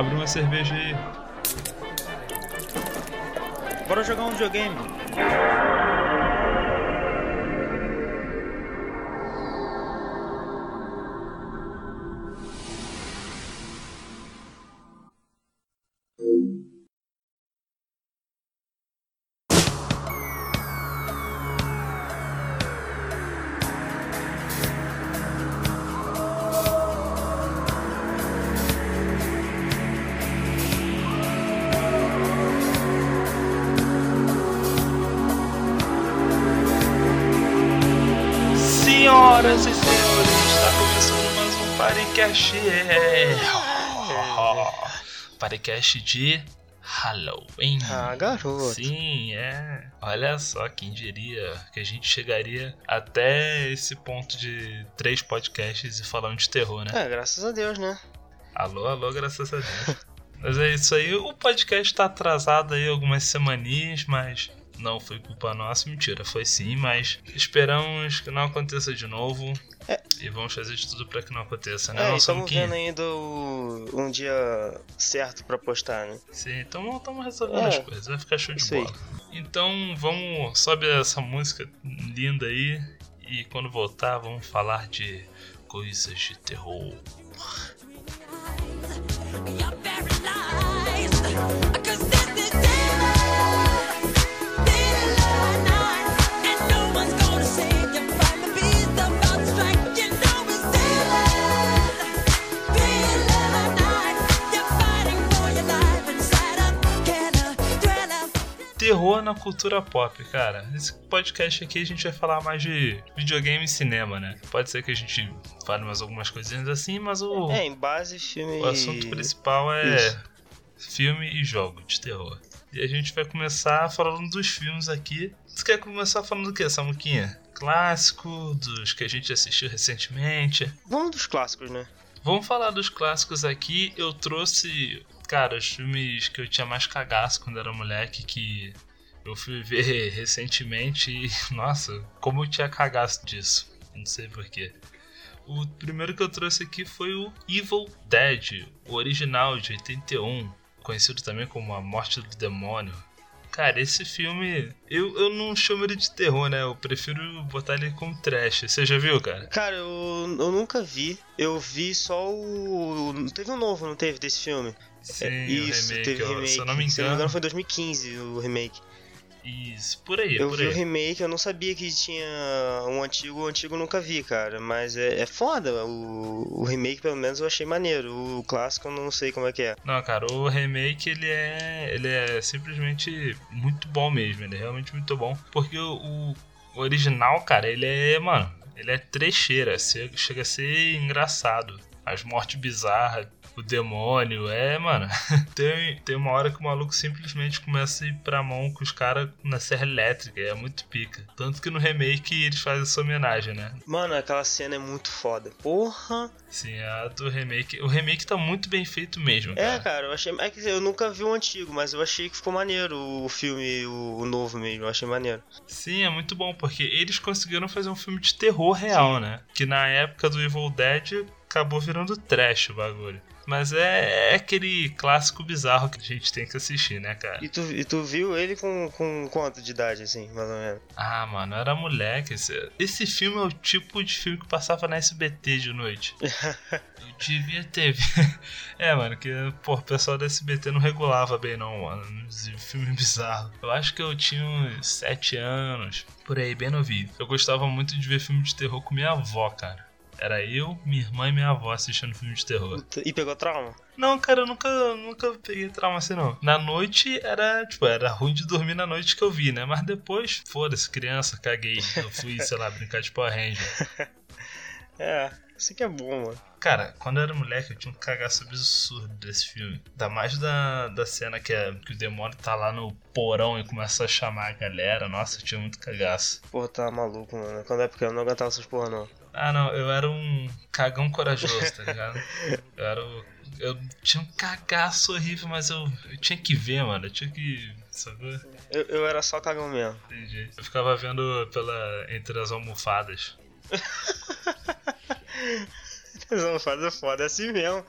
Abre uma cerveja aí. Bora jogar um videogame. Paricast de Halloween. Ah, garoto. Sim, é. Olha só, quem diria que a gente chegaria até esse ponto de três podcasts e falando de terror, né? É, graças a Deus, né? Alô, alô, graças a Deus. mas é isso aí, o podcast tá atrasado aí algumas semaninhas, mas não foi culpa nossa, mentira, foi sim, mas esperamos que não aconteça de novo. É. E vamos fazer de tudo pra que não aconteça, né? É, não estamos quem? vendo ainda o- um dia certo pra postar, né? Sim, então estamos resolvendo É. as coisas, vai ficar show de Isso aí. bola. Então vamos, sobe essa música linda aí e quando voltar vamos falar de coisas de terror. You're paralyzed. Terror na cultura pop, cara. Esse podcast aqui a gente vai falar mais de videogame e cinema, né? Pode ser que a gente fale mais algumas coisinhas assim, mas o, É, em base, filme. o assunto principal é Isso. filme e jogo de terror. E a gente vai começar falando dos filmes aqui. Você quer começar falando do que, Samuquinha? Clássico, dos que a gente assistiu recentemente. Vamos dos clássicos, né? Vamos falar dos clássicos aqui. Eu trouxe, cara, os filmes que eu tinha mais cagaço quando era moleque, que eu fui ver recentemente e, nossa, como eu tinha cagaço disso. Não sei porquê. O primeiro que eu trouxe aqui foi o Evil Dead, o original de 81, conhecido também como A Morte do Demônio. Cara, esse filme, eu, eu não chamo ele de terror, né? Eu prefiro botar ele como trash. Você já viu, cara? Cara, eu, eu nunca vi. Eu vi só o. Teve um novo, não teve, desse filme? Sim, É, Isso, remake, teve ó, remake. se eu não me Se não me engano. engano, foi 2015 o remake. Isso, por aí, Eu por vi o aí. remake, eu não sabia que tinha um antigo, o antigo eu nunca vi, cara. Mas é, é foda, o, o remake pelo menos eu achei maneiro. O clássico eu não sei como é que é. Não, cara, o remake ele é, ele é simplesmente muito bom mesmo, ele é realmente muito bom, porque o, o original, cara, ele é, mano, ele é trecheira, che- chega a ser engraçado. As mortes bizarras, o demônio, é, mano. tem, tem uma hora que o maluco simplesmente começa a ir pra mão com os caras na serra elétrica, e é muito pica. Tanto que no remake eles fazem essa homenagem, né? Mano, aquela cena é muito foda. Porra! Sim, a do remake. O remake tá muito bem feito mesmo, cara. É, cara, eu achei. É que eu nunca vi o antigo, mas eu achei que ficou maneiro o filme, o, o novo mesmo. Eu achei maneiro. Sim, é muito bom, porque eles conseguiram fazer um filme de terror real, né? Que na época do Evil Dead acabou virando trash o bagulho. Mas é, é aquele clássico bizarro que a gente tem que assistir, né, cara? E tu, e tu viu ele com, com quanto de idade, assim, mais ou menos? Ah, mano, era moleque. Esse, esse filme é o tipo de filme que passava na SBT de noite. Eu devia ter. É, mano, que, pô, o pessoal da SBT não regulava bem, não, mano. Esse filme bizarro. Eu acho que eu tinha uns 7 anos, por aí, bem novinho. Eu gostava muito de ver filme de terror com minha avó, cara. Era eu, minha irmã e minha avó assistindo filme de terror. E pegou trauma? Não, cara, eu nunca, nunca peguei trauma assim, não. Na noite era, tipo, era ruim de dormir na noite que eu vi, né? Mas depois, foda-se, criança, caguei. Eu fui, sei lá, brincar de Power Ranger. É, isso que é bom, mano. Cara, quando eu era moleque, eu tinha um cagaço absurdo desse filme. Ainda mais da, da cena que, é, que o demônio tá lá no porão e começa a chamar a galera. Nossa, eu tinha muito cagaço. Porra, tá maluco, mano. Quando é pequeno eu não aguentava essas porra, não. Ah, não, eu era um cagão corajoso, tá ligado? Eu era o. Eu tinha um cagaço horrível, mas eu, eu tinha que ver, mano. Eu tinha que. Sabe? Eu, eu era só cagão mesmo. Entendi. Eu ficava vendo pela entre as almofadas. Não faz é foda, é assim mesmo.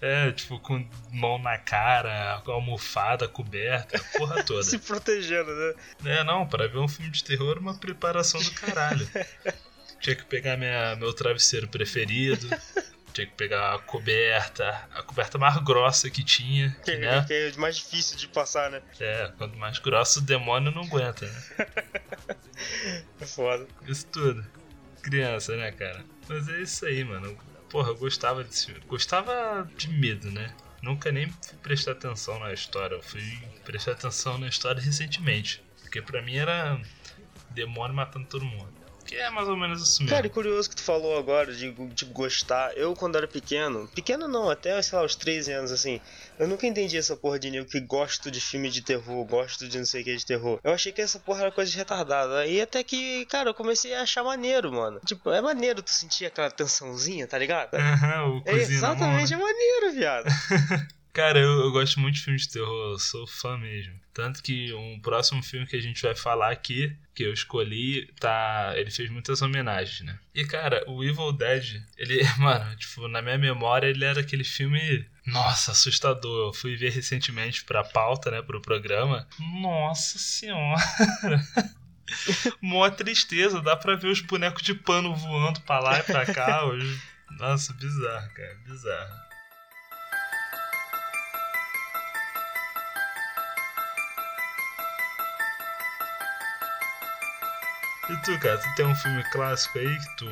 É, tipo, com mão na cara, com almofada coberta, a porra toda. Se protegendo, né? É, não, para ver um filme de terror, uma preparação do caralho. Tinha que pegar minha, meu travesseiro preferido, tinha que pegar a coberta, a coberta mais grossa que tinha, Que, né? que é mais difícil de passar, né? É, quanto mais grosso o demônio não aguenta, né? É foda. Isso tudo. Criança, né, cara? Mas é isso aí, mano. Porra, eu gostava desse filme. Gostava de medo, né? Nunca nem fui prestar atenção na história. Eu fui prestar atenção na história recentemente. Porque pra mim era demônio matando todo mundo. Que é mais ou menos mesmo. Cara, e curioso que tu falou agora de, de gostar. Eu, quando era pequeno, pequeno não, até, sei lá, os 13 anos assim, eu nunca entendi essa porra de nego que gosto de filme de terror, gosto de não sei o que de terror. Eu achei que essa porra era coisa de retardado. Aí até que, cara, eu comecei a achar maneiro, mano. Tipo, é maneiro tu sentir aquela tensãozinha, tá ligado? Aham, o É exatamente, é maneiro, viado. Cara, eu, eu gosto muito de filmes de terror, eu sou fã mesmo. Tanto que um próximo filme que a gente vai falar aqui, que eu escolhi, tá. Ele fez muitas homenagens, né? E cara, o Evil Dead, ele, mano, tipo, na minha memória, ele era aquele filme. Nossa, assustador. Eu fui ver recentemente pra pauta, né, pro programa. Nossa senhora. Mó tristeza, dá pra ver os bonecos de pano voando pra lá e pra cá. Os... Nossa, bizarro, cara, bizarro. E tu, cara, tu tem um filme clássico aí que tu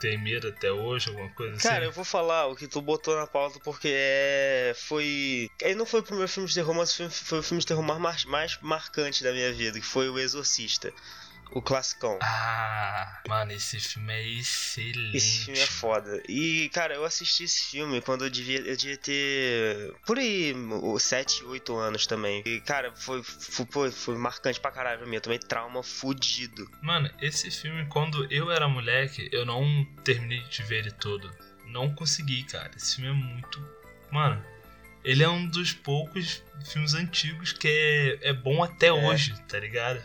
tem medo até hoje, alguma coisa assim? Cara, eu vou falar o que tu botou na pauta porque é. Foi. Ele não foi o primeiro filme de terror, mas foi, o filme de terror mais, mais marcante da minha vida, que foi O Exorcista. O classicão. Ah, mano, esse filme é excelente. Esse filme é foda. E, cara, eu assisti esse filme quando eu devia, eu devia ter. Por aí, 7, 8 anos também. E, cara, foi, foi, foi, marcante pra caralho pra mim. Eu tomei trauma fudido. Mano, esse filme, quando eu era moleque, eu não terminei de ver ele todo. Não consegui, cara. Esse filme é muito. Mano, ele é um dos poucos filmes antigos que é, é bom até hoje, tá ligado?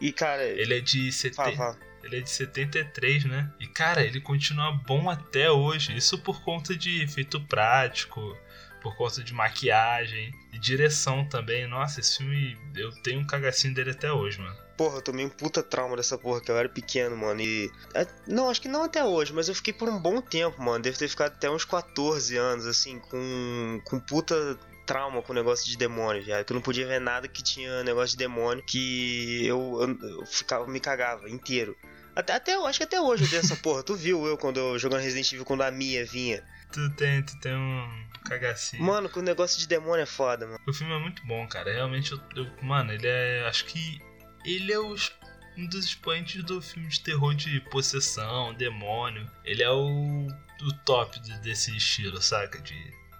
E, cara. Ele é de 70. Fala, fala. Ele é de 73, né? E cara, ele continua bom até hoje. Isso por conta de efeito prático, por conta de maquiagem e direção também. Nossa, esse filme eu tenho um cagacinho dele até hoje, mano. Porra, eu tomei um puta trauma dessa porra, que eu era pequeno, mano. E. é, não, acho que não até hoje, mas eu fiquei por um bom tempo, mano. Deve ter ficado até uns 14 anos, assim, com. com puta trauma com o negócio de demônio, viado. Que eu não podia ver nada que tinha negócio de demônio, que eu, eu, eu ficava, me cagava inteiro. Até, até, eu acho que até hoje eu tenho essa porra. Tu viu eu quando eu jogando Resident Evil quando a Mia vinha? Tu tem, tu tem um cagacinho. Mano, que o negócio de demônio é foda, mano. O filme é muito bom, cara. Realmente, eu, eu- mano, ele é. Acho que ele é os- um dos expoentes do filme de terror de possessão, demônio. Ele é o, o top de- desse estilo, saca? De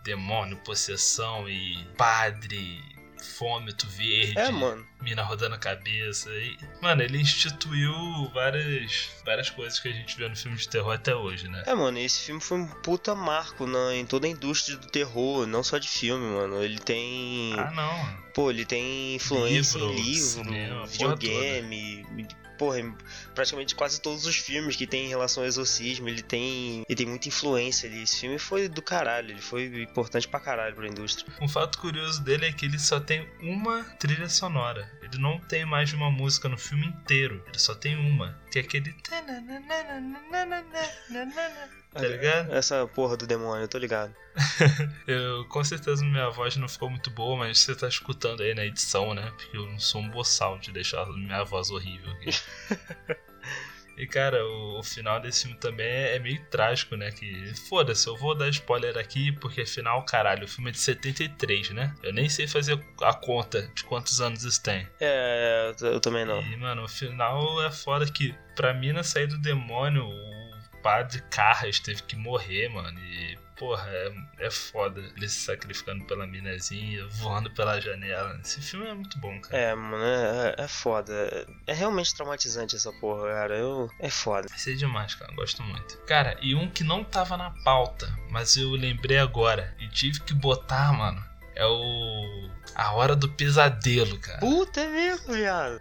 demônio, possessão e padre, fômito verde. É, mano. Mina rodando a cabeça. E, mano, ele instituiu várias, várias coisas que a gente vê no filme de terror até hoje, né? É, mano, esse filme foi um puta marco na, em toda a indústria do terror, não só de filme, mano. Ele tem. Ah, não. Pô, ele tem influência Livro, em livro, cinema, videogame. Porra, praticamente quase todos os filmes que tem em relação ao exorcismo, ele tem. Ele tem muita influência ali. Esse filme foi do caralho, ele foi importante pra caralho pra indústria. Um fato curioso dele é que ele só tem uma trilha sonora. Ele não tem mais de uma música no filme inteiro. Ele só tem uma. É aquele. Tá ligado? Essa porra do demônio, eu tô ligado. Eu, com certeza minha voz não ficou muito boa, mas você tá escutando aí na edição, né? Porque eu não sou um boçal de deixar minha voz horrível aqui. E cara, o, o final desse filme também é, é meio trágico, né? Que foda-se, eu vou dar spoiler aqui, porque afinal, caralho, o filme é de 73, né? Eu nem sei fazer a conta de quantos anos isso tem. É, eu, eu também não. E, mano, o final é foda que pra mina sair do demônio, o padre Carras teve que morrer, mano. E, porra, é, é foda. Ele se sacrificando pela minazinha, voando pela janela. Esse filme é muito bom, cara. É, mano, é, é foda. É, é realmente traumatizante essa porra, cara. Eu, é foda. Vai ser demais, cara. Gosto muito. Cara, e um que não tava na pauta, mas eu lembrei agora e tive que botar, mano, é o. A Hora do Pesadelo, cara. Puta, é mesmo, viado.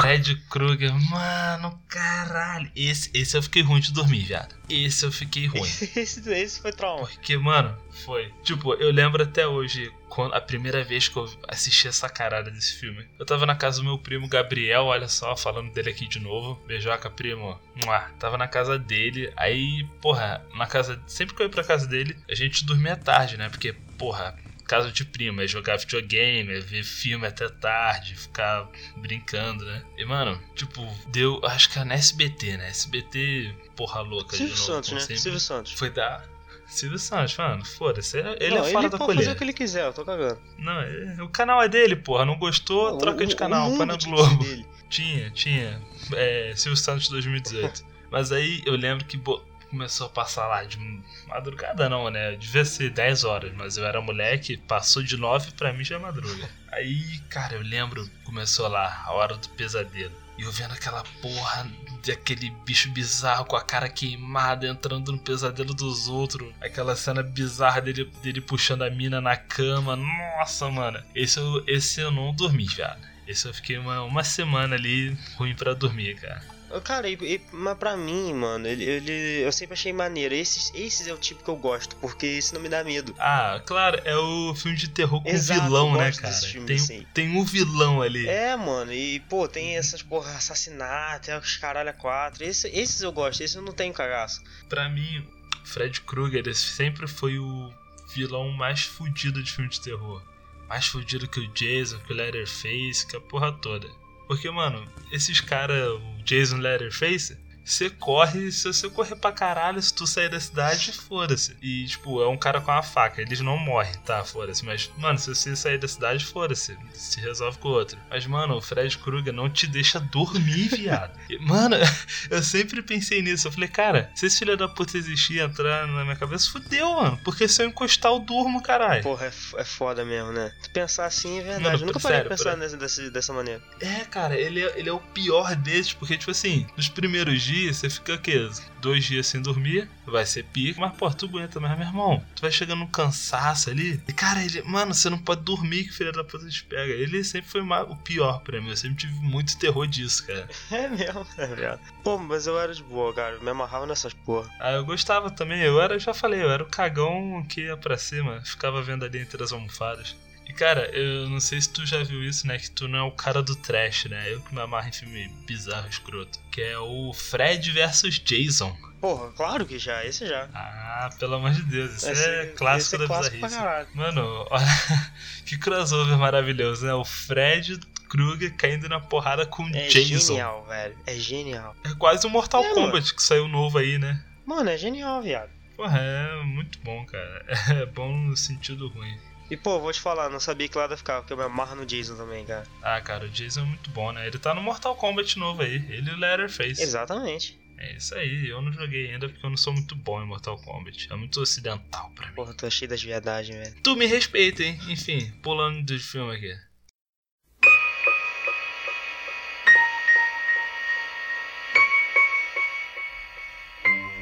Fred Krueger, mano, caralho. Esse, esse eu fiquei ruim de dormir, viado. Esse eu fiquei ruim. esse, esse foi trauma. Porque, mano, foi. Tipo, eu lembro até hoje, quando a primeira vez que eu assisti essa caralho desse filme. Eu tava na casa do meu primo Gabriel, olha só, falando dele aqui de novo. Beijoca, primo. Mua. Tava na casa dele. Aí, porra, na casa. Sempre que eu ia pra casa dele, a gente dormia tarde, né? Porque, porra. Casa de prima, é jogar videogame, é ver filme até tarde, ficar brincando, né? E, mano, tipo, deu. Acho que é na SBT, né? SBT, porra louca Silvio de novo. Santos, né? sempre. Silvio Santos. Foi da. Silvio Santos, mano, foda-se. Ele não, é fora ele da pode fazer colher. o que ele quiser, eu tô cagando. Não, é- o canal é dele, porra. Não gostou, Não, troca o- de canal, põe na Globo. Tinha, tinha. É, Silvio Santos 2018. Mas aí eu lembro que bo- começou a passar lá de madrugada, não, né? Devia ser 10 horas, mas eu era moleque, passou de 9 pra mim já é madruga. Aí, cara, eu lembro, começou lá, a hora do pesadelo. E eu vendo aquela porra daquele bicho bizarro com a cara queimada entrando no pesadelo dos outros. Aquela cena bizarra dele, dele puxando a mina na cama. Nossa, mano. Esse eu, esse eu não dormi, viado. Esse eu fiquei uma, uma semana ali ruim pra dormir, cara. Cara, e, e- mas pra mim, mano, ele, ele- eu sempre achei maneiro. Esses, esses é o tipo que eu gosto, porque esse não me dá medo. Ah, claro, é o filme de terror com Exato, vilão, né, cara? filme Tem, assim. tem um vilão ali. É, mano, e pô, tem essas porra, assassinato, é os caralho a quatro. Esse, esses eu gosto, esses eu não tenho cagaço. Pra mim, Fred Krueger sempre foi o vilão mais fudido de filme de terror. Mais fudido que o Jason, que o Leatherface, que a porra toda. Porque, mano, esses caras, o Jason Leatherface, você corre, se você correr pra caralho, se tu sair da cidade, foda-se. E, tipo, é um cara com uma faca, eles não morrem, tá? Foda-se. Mas, mano, se você sair da cidade, foda-se. Se resolve com o outro. Mas, mano, o Fred Krueger não te deixa dormir, viado. E, mano, eu sempre pensei nisso. Eu falei, cara, se esse filho da puta existir entrar na minha cabeça, fudeu, mano. Porque se eu encostar, eu durmo, caralho. Porra, é, é foda mesmo, né? Tu pensar assim é verdade. Mano, eu nunca parei de pensar pra- nessa, dessa, dessa maneira. É, cara, ele é, ele é o pior desses, porque, tipo assim, nos primeiros dias você fica o quê? Dois dias sem dormir, vai ser pica, mas, pô, tu aguenta, mas, meu irmão, tu vai chegando num cansaço ali. E, cara, ele, mano, você não pode dormir que o filho da puta te pega. Ele sempre foi o pior pra mim, eu sempre tive muito terror disso, cara. É mesmo, é mesmo. Pô, mas eu era de boa, cara. Eu me amarrava nessas porra. Ah, eu gostava também, eu era, já falei, eu era o cagão que ia pra cima, ficava vendo ali entre as almofadas. E cara, eu não sei se tu já viu isso, né? Que tu não é o cara do trash, né? Eu que me amarro em filme bizarro, escroto. Que é o Fred versus Jason. Porra, claro que já, esse já. Ah, pelo amor de Deus, isso Esse- é clássico esse é da clássico bizarrice. Mano, olha que crossover maravilhoso, né? O Fred Krueger caindo na porrada com o É Jason. genial, velho. É genial. É quase um Mortal É, Kombat que saiu novo aí, né? Mano, é genial, viado. Porra, é muito bom, cara. É bom no sentido ruim. E pô, vou te falar, não sabia que lá ia ficar, porque eu me amarro no Jason também, cara. Ah, cara, o Jason é muito bom, né? Ele tá no Mortal Kombat novo aí. Ele e o Leatherface. Exatamente. É isso aí. Eu não joguei ainda porque eu não sou muito bom em Mortal Kombat. É muito ocidental pra mim. Porra, tô cheio das viadagens, velho. Tu me respeita, hein? Enfim, pulando do filme aqui.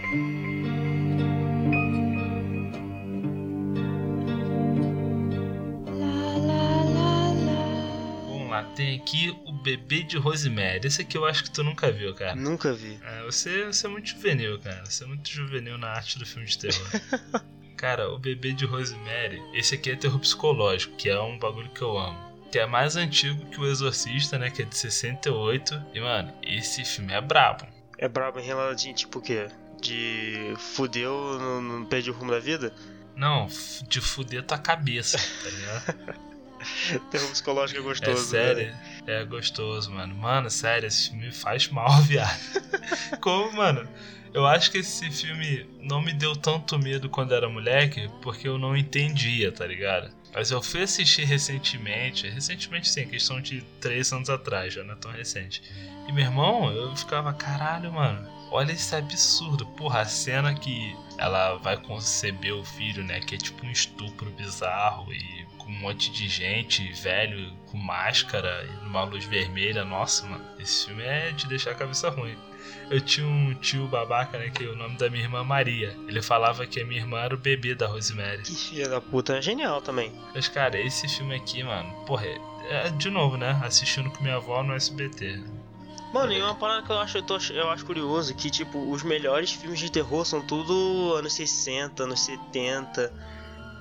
Vamos lá, tem aqui o bebê de Rosemary. Esse aqui eu acho que tu nunca viu, cara. Nunca vi. É, você, você é muito juvenil, cara. Você é muito juvenil na arte do filme de terror. cara, o bebê de Rosemary, esse aqui é terror psicológico, que é um bagulho que eu amo. Que é mais antigo que o Exorcista, né? Que é de 68. E, mano, esse filme é brabo. É brabo em relação, tipo o quê? De fudeu, não, não perde o rumo da vida? Não, de fuder tua cabeça, tá ligado? Terror psicológico é gostoso. É sério, né? é gostoso, mano. Mano, sério, esse filme faz mal, viado. Como, mano? Eu acho que esse filme não me deu tanto medo quando era moleque, porque eu não entendia, tá ligado? Mas eu fui assistir recentemente, recentemente sim, questão de três anos atrás, já não é tão recente. E meu irmão, eu ficava, caralho, mano, olha esse absurdo. Porra, a cena que ela vai conceber o filho, né? Que é tipo um estupro bizarro e com um monte de gente, velho, com máscara e numa luz vermelha. Nossa, mano, esse filme é de deixar a cabeça ruim. Eu tinha um tio babaca, né, que o nome da minha irmã é Maria. Ele falava que a minha irmã era o bebê da Rosemary. Que filha da puta, é genial também. Mas, cara, esse filme aqui, mano, porra, é, é de novo, né? Assistindo com minha avó no SBT. Mano, e uma parada que eu acho, eu, tô, eu acho curioso que, tipo, os melhores filmes de terror são tudo anos 60, anos 70,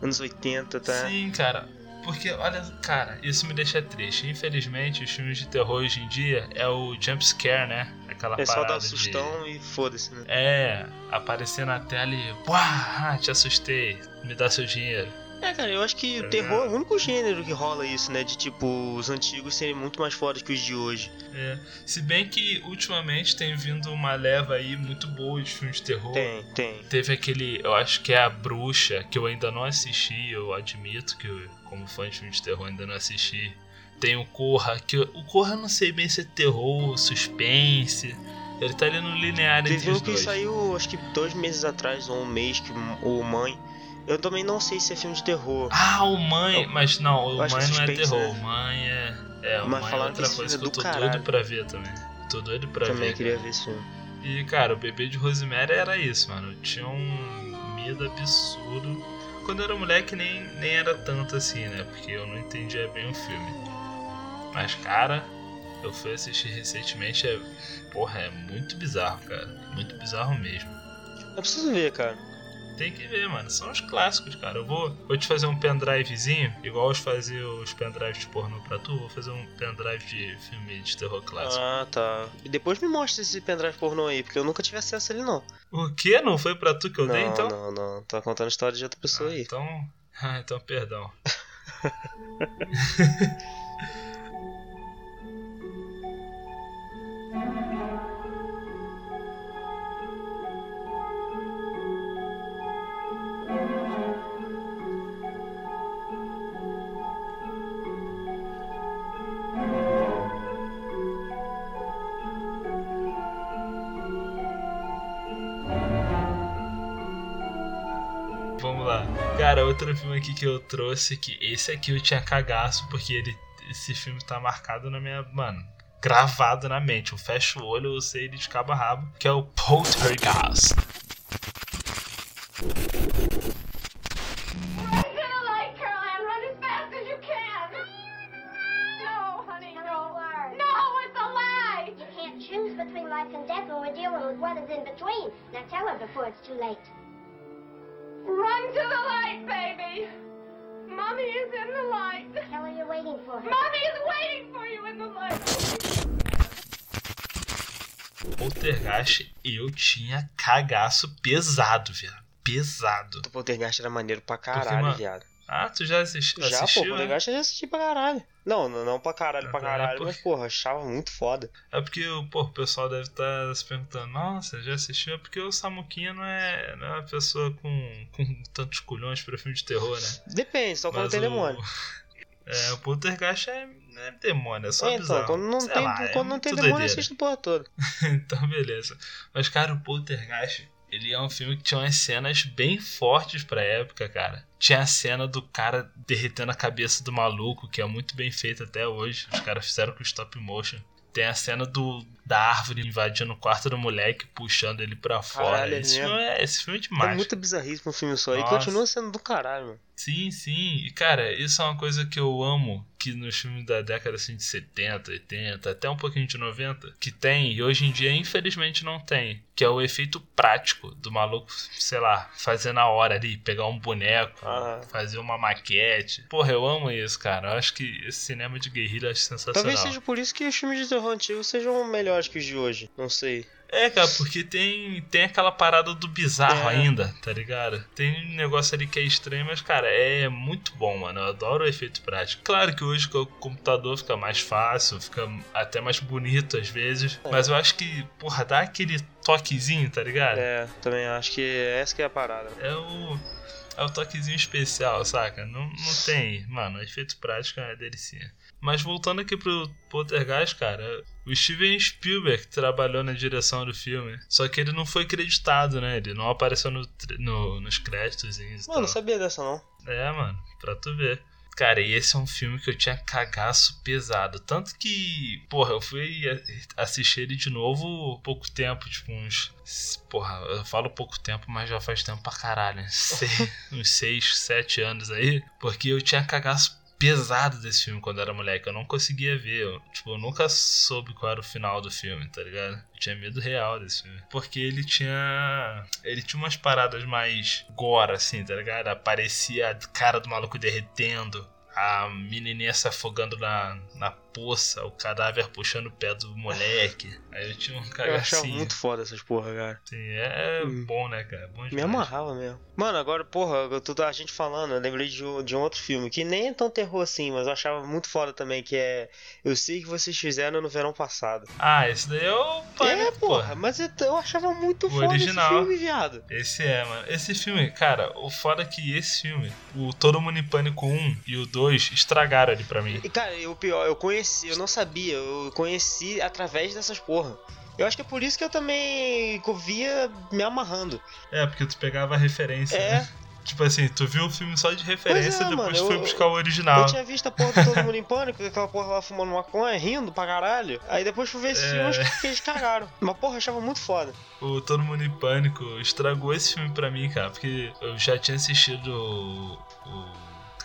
anos 80, tá? Sim, cara. Porque, olha, cara, isso me deixa triste. Infelizmente, os filmes de terror hoje em dia é o jump scare, né? Aquela É só parada dar de- sustão e foda-se, né? É, aparecer na tela e. Uau, te assustei, me dá seu dinheiro. É, cara, eu acho que o terror é o único gênero que rola isso, né? De, tipo, os antigos serem muito mais fodas que os de hoje. É. Se bem que ultimamente tem vindo uma leva aí muito boa de filmes de terror. Tem, tem. Teve aquele, eu acho que é a Bruxa, que eu ainda não assisti, eu admito que eu, como fã de filme de terror ainda não assisti. Tem o Corra, que o Corra eu não sei bem se é terror, suspense. Ele tá ali no linear entre Teve os um que dois. saiu, acho que dois meses atrás, ou um mês, que o Mãe. Eu também não sei se é filme de terror. Ah, o Mãe, Eu- mas não, o Mãe não é terror, né? o Mãe é. É, o Mãe é outra coisa filme que é eu tô do doido caralho. pra ver também. Tô doido pra também ver. queria cara. ver esse filme. E, cara, o bebê de Rosemary era isso, mano. Eu tinha um medo absurdo. Quando eu era moleque, nem, nem era tanto assim, né? Porque eu não entendia bem o filme. Mas, cara, eu fui assistir recentemente. É, porra, é muito bizarro, cara. Muito bizarro mesmo. Eu preciso ver, cara. Tem que ver, mano. São os clássicos, cara. Eu vou, vou te fazer um pendrivezinho, igual eu fazia os pendrives de pornô pra tu. Vou fazer um pendrive de filme de terror clássico. Ah, tá. E depois me mostra esse pendrive pornô aí, porque eu nunca tive acesso a ele, não. O que? Não foi pra tu que eu não, dei, então? não, não. Tá contando a história de outra pessoa Ah, aí. então. Ah, então perdão. Cara, outro filme aqui que eu trouxe, que esse aqui eu tinha cagaço, porque ele, esse filme tá marcado na minha. Mano, gravado na mente. Eu fecho o olho, eu sei ele de cabo a rabo, que é o Poltergeist. Poltergeist, eu tinha cagaço pesado, viado. Pesado. O Poltergeist era maneiro pra caralho, mano, viado. Ah, tu já assisti, Já, assistiu? pô, né? Poltergeist eu já assisti pra caralho. Não, não, não pra caralho, pra Ah, caralho, porque- mas porra, achava muito foda. É porque pô, o pessoal deve estar se perguntando, nossa, já assistiu? É porque o Samuquinha não é, não é uma pessoa com, com tantos culhões pra filme de terror, né? Depende, só quando Mas tem o- demônio. É, o Poltergeist é, não é demônio, é só É, então, quando não Sei tem, lá, é quando não tem demônio, doideira. assiste a porra toda. então, beleza. Mas, cara, o Poltergeist, ele é um filme que tinha umas cenas bem fortes pra época, cara. Tinha a cena do cara derretendo a cabeça do maluco, que é muito bem feita até hoje. Os caras fizeram com stop motion. Tem a cena do da árvore invadindo o quarto do moleque, puxando ele pra fora. Caralho, é esse, mesmo. filme é, esse filme é demais. É muita bizarrice pra um filme só. E Nossa. continua sendo do caralho, mano. Sim, sim. E cara, isso é uma coisa que eu amo que nos filmes da década assim de 70, 80, até um pouquinho de 90, que tem e hoje em dia infelizmente não tem, que é o efeito prático do maluco, sei lá, fazer na hora ali, pegar um boneco, Ah. fazer uma maquete. Porra, eu amo isso, cara. Eu acho que esse cinema de guerrilha acho sensacional. Talvez seja por isso que os filmes de terror antigos sejam melhores que os de hoje. Não sei. É, cara, porque tem, tem aquela parada do bizarro É. ainda, tá ligado? Tem um negócio ali que é estranho, mas, cara, é muito bom, mano. Eu adoro o efeito prático. Claro que hoje com o computador fica mais fácil, fica até mais bonito às vezes. É. Mas eu acho que, porra, dá aquele toquezinho, tá ligado? É, também acho que essa que é a parada. É o. É o toquezinho especial, saca? Não, não tem. Mano, efeito prático é delicinha. Mas voltando aqui pro Poltergeist, cara, o Steven Spielberg trabalhou na direção do filme. Só que ele não foi creditado, né? Ele não apareceu no, no- nos créditos. Mano, não sabia dessa não. É, mano, pra tu ver. Cara, e esse é um filme que eu tinha cagaço pesado. Tanto que, porra, eu fui assistir ele de novo pouco tempo, tipo uns. Porra, eu falo pouco tempo, mas já faz tempo pra caralho. né? Sei- uns 6, 7 anos aí. Porque eu tinha cagaço pesado desse filme quando eu era moleque. Eu não conseguia ver. Eu, tipo, eu nunca soube qual era o final do filme, tá ligado? Eu tinha medo real desse filme. Porque ele tinha. Ele tinha umas paradas mais gore, assim, tá ligado? Aparecia a cara do maluco derretendo. A menininha se afogando na, na poça, o cadáver puxando o pé do moleque. Aí eu tinha um Eu achava cagacinho. muito foda essas porra, cara. Assim, é Hum. bom, né, cara? Bom Me amarrava mesmo. Mano, agora, porra, eu tô, a gente falando, eu lembrei de, um- de um outro filme, que nem é tão terror assim, mas eu achava muito foda também, que é Eu Sei Que Vocês Fizeram no Verão Passado. Ah, esse daí é o é, Pânico, porra, mas eu, eu achava muito O foda original. esse filme, viado. Esse é, mano. Esse filme, cara, o foda é que esse filme, o Todo Mundo em Pânico 1 e o 2, estragaram ele pra mim. E, cara, e o pior, eu conheci, eu não sabia, eu conheci através dessas porra. Eu acho que é por isso que eu também via me amarrando. É, porque tu pegava a referência, É. né? Tipo assim, tu viu o filme só de referência, Pois é, depois mano, tu foi eu- buscar o original. Eu tinha visto a porra do Todo Mundo em Pânico, aquela porra lá fumando maconha, rindo pra caralho. Aí depois fui ver esse É. filme, acho que eles cagaram. Mas porra, eu achava muito foda. O Todo Mundo em Pânico estragou esse filme pra mim, cara, porque eu já tinha assistido o.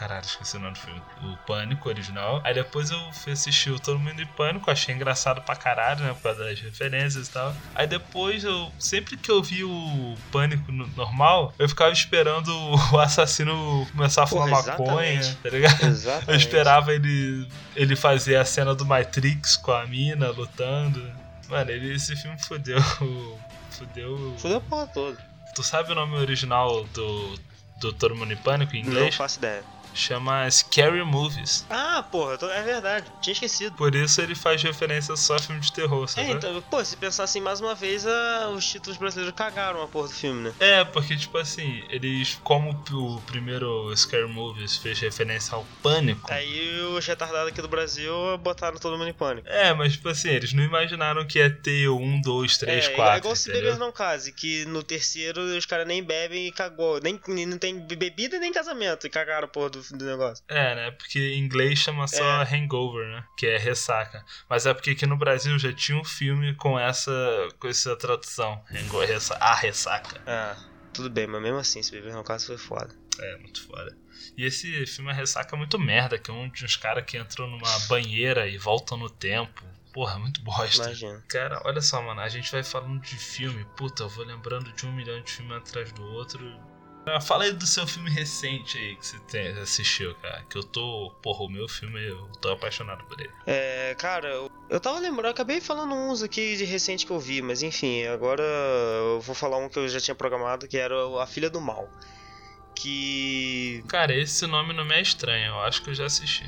Caralho, esqueci o nome do filme. O Pânico original. Aí depois eu fui assistir o Todo Mundo em Pânico, achei engraçado pra caralho, né? Por causa das referências e tal. Aí depois eu. Sempre que eu vi o Pânico no- normal, eu ficava esperando o assassino começar a fumar Porra, maconha, tá ligado? Exatamente. Eu esperava ele, ele fazer a cena do Matrix com a mina lutando. Mano, ele, esse filme fudeu. Fudeu. Fudeu a porra toda. Tu sabe o nome original do, do Todo Mundo em Pânico em Não inglês? faço ideia. Chama Scary Movies. Ah, porra, é verdade. Tinha esquecido. Por isso ele faz referência só a filme de terror, É, sabe? então, pô, se pensar assim, mais uma vez, ah, os títulos brasileiros cagaram a porra do filme, né? É, porque, tipo assim, eles, como o primeiro Scary Movies fez referência ao pânico. Aí os retardados aqui do Brasil botaram todo mundo em pânico. É, mas, tipo assim, eles não imaginaram que ia ter o 1, 2, 3, é, 4. é igual se beber não case, que no terceiro os caras nem bebem e cagou. Nem, nem- não tem bebida nem casamento e cagaram a porra do, do negócio. É, né? Porque em inglês chama só É. hangover, né? Que é ressaca. Mas é porque aqui no Brasil já tinha um filme com essa, com essa tradução. Hangover, ressa- a ressaca. Ah, tudo bem, mas mesmo assim, se beber não case foi foda. É, muito foda. E esse filme A Ressaca é muito merda, que é um de uns caras que entram numa banheira e voltam no tempo. Porra, muito bosta. Imagina. Cara, olha só, mano, a gente vai falando de filme. Puta, eu vou lembrando de um milhão de filmes atrás do outro. Fala aí do seu filme recente aí que você tem, assistiu, cara. Que eu tô. Porra, o meu filme, eu tô apaixonado por ele. É, cara, eu, tava lembrando, eu acabei falando uns aqui de recente que eu vi, mas enfim, agora eu vou falar um que eu já tinha programado, que era A Filha do Mal. Que. Cara, esse nome não me é estranho, eu acho que eu já assisti.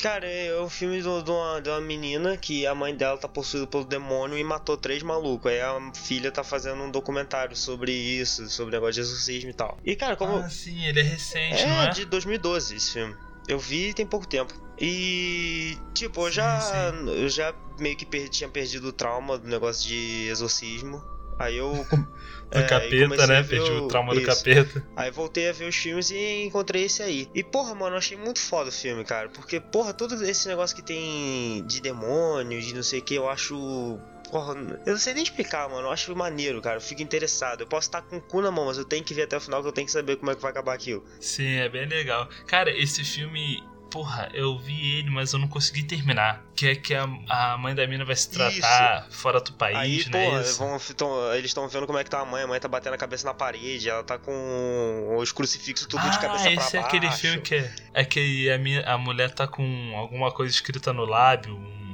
Cara, é um filme de uma, de uma menina que a mãe dela tá possuída pelo demônio e matou três malucos. Aí a filha tá fazendo um documentário sobre isso, sobre o negócio de exorcismo e tal. E, cara, como. Ah, sim, ele é recente, não É, é? de 2012 esse filme. Eu vi tem pouco tempo. E, tipo, eu Sim, já, sim. eu já meio que per- tinha perdido o trauma do negócio de exorcismo. Aí eu. Do é, capeta, né? Perdi o trauma do isso. capeta. Aí voltei a ver os filmes e encontrei esse aí. E porra, mano, eu achei muito foda o filme, cara. Porque, porra, todo esse negócio que tem de demônios, de não sei o que, eu acho. Porra, eu não sei nem explicar, mano. Eu acho maneiro, cara. Eu fico interessado. Eu posso estar com o cu na mão, mas eu tenho que ver até o final que eu tenho que saber como é que vai acabar aquilo. Sim, é bem legal. Cara, esse filme. Porra, eu vi ele, mas eu não consegui terminar. Que é que a, a mãe da mina vai se tratar fora do país, Aí, né? porra, Isso. vão, tão- eles estão vendo como é que tá a mãe. A mãe tá batendo a cabeça na parede. Ela tá com os crucifixos tudo de cabeça ah, pra esse é baixo. aquele filme que é, é que a, minha, a mulher tá com alguma coisa escrita no lábio, um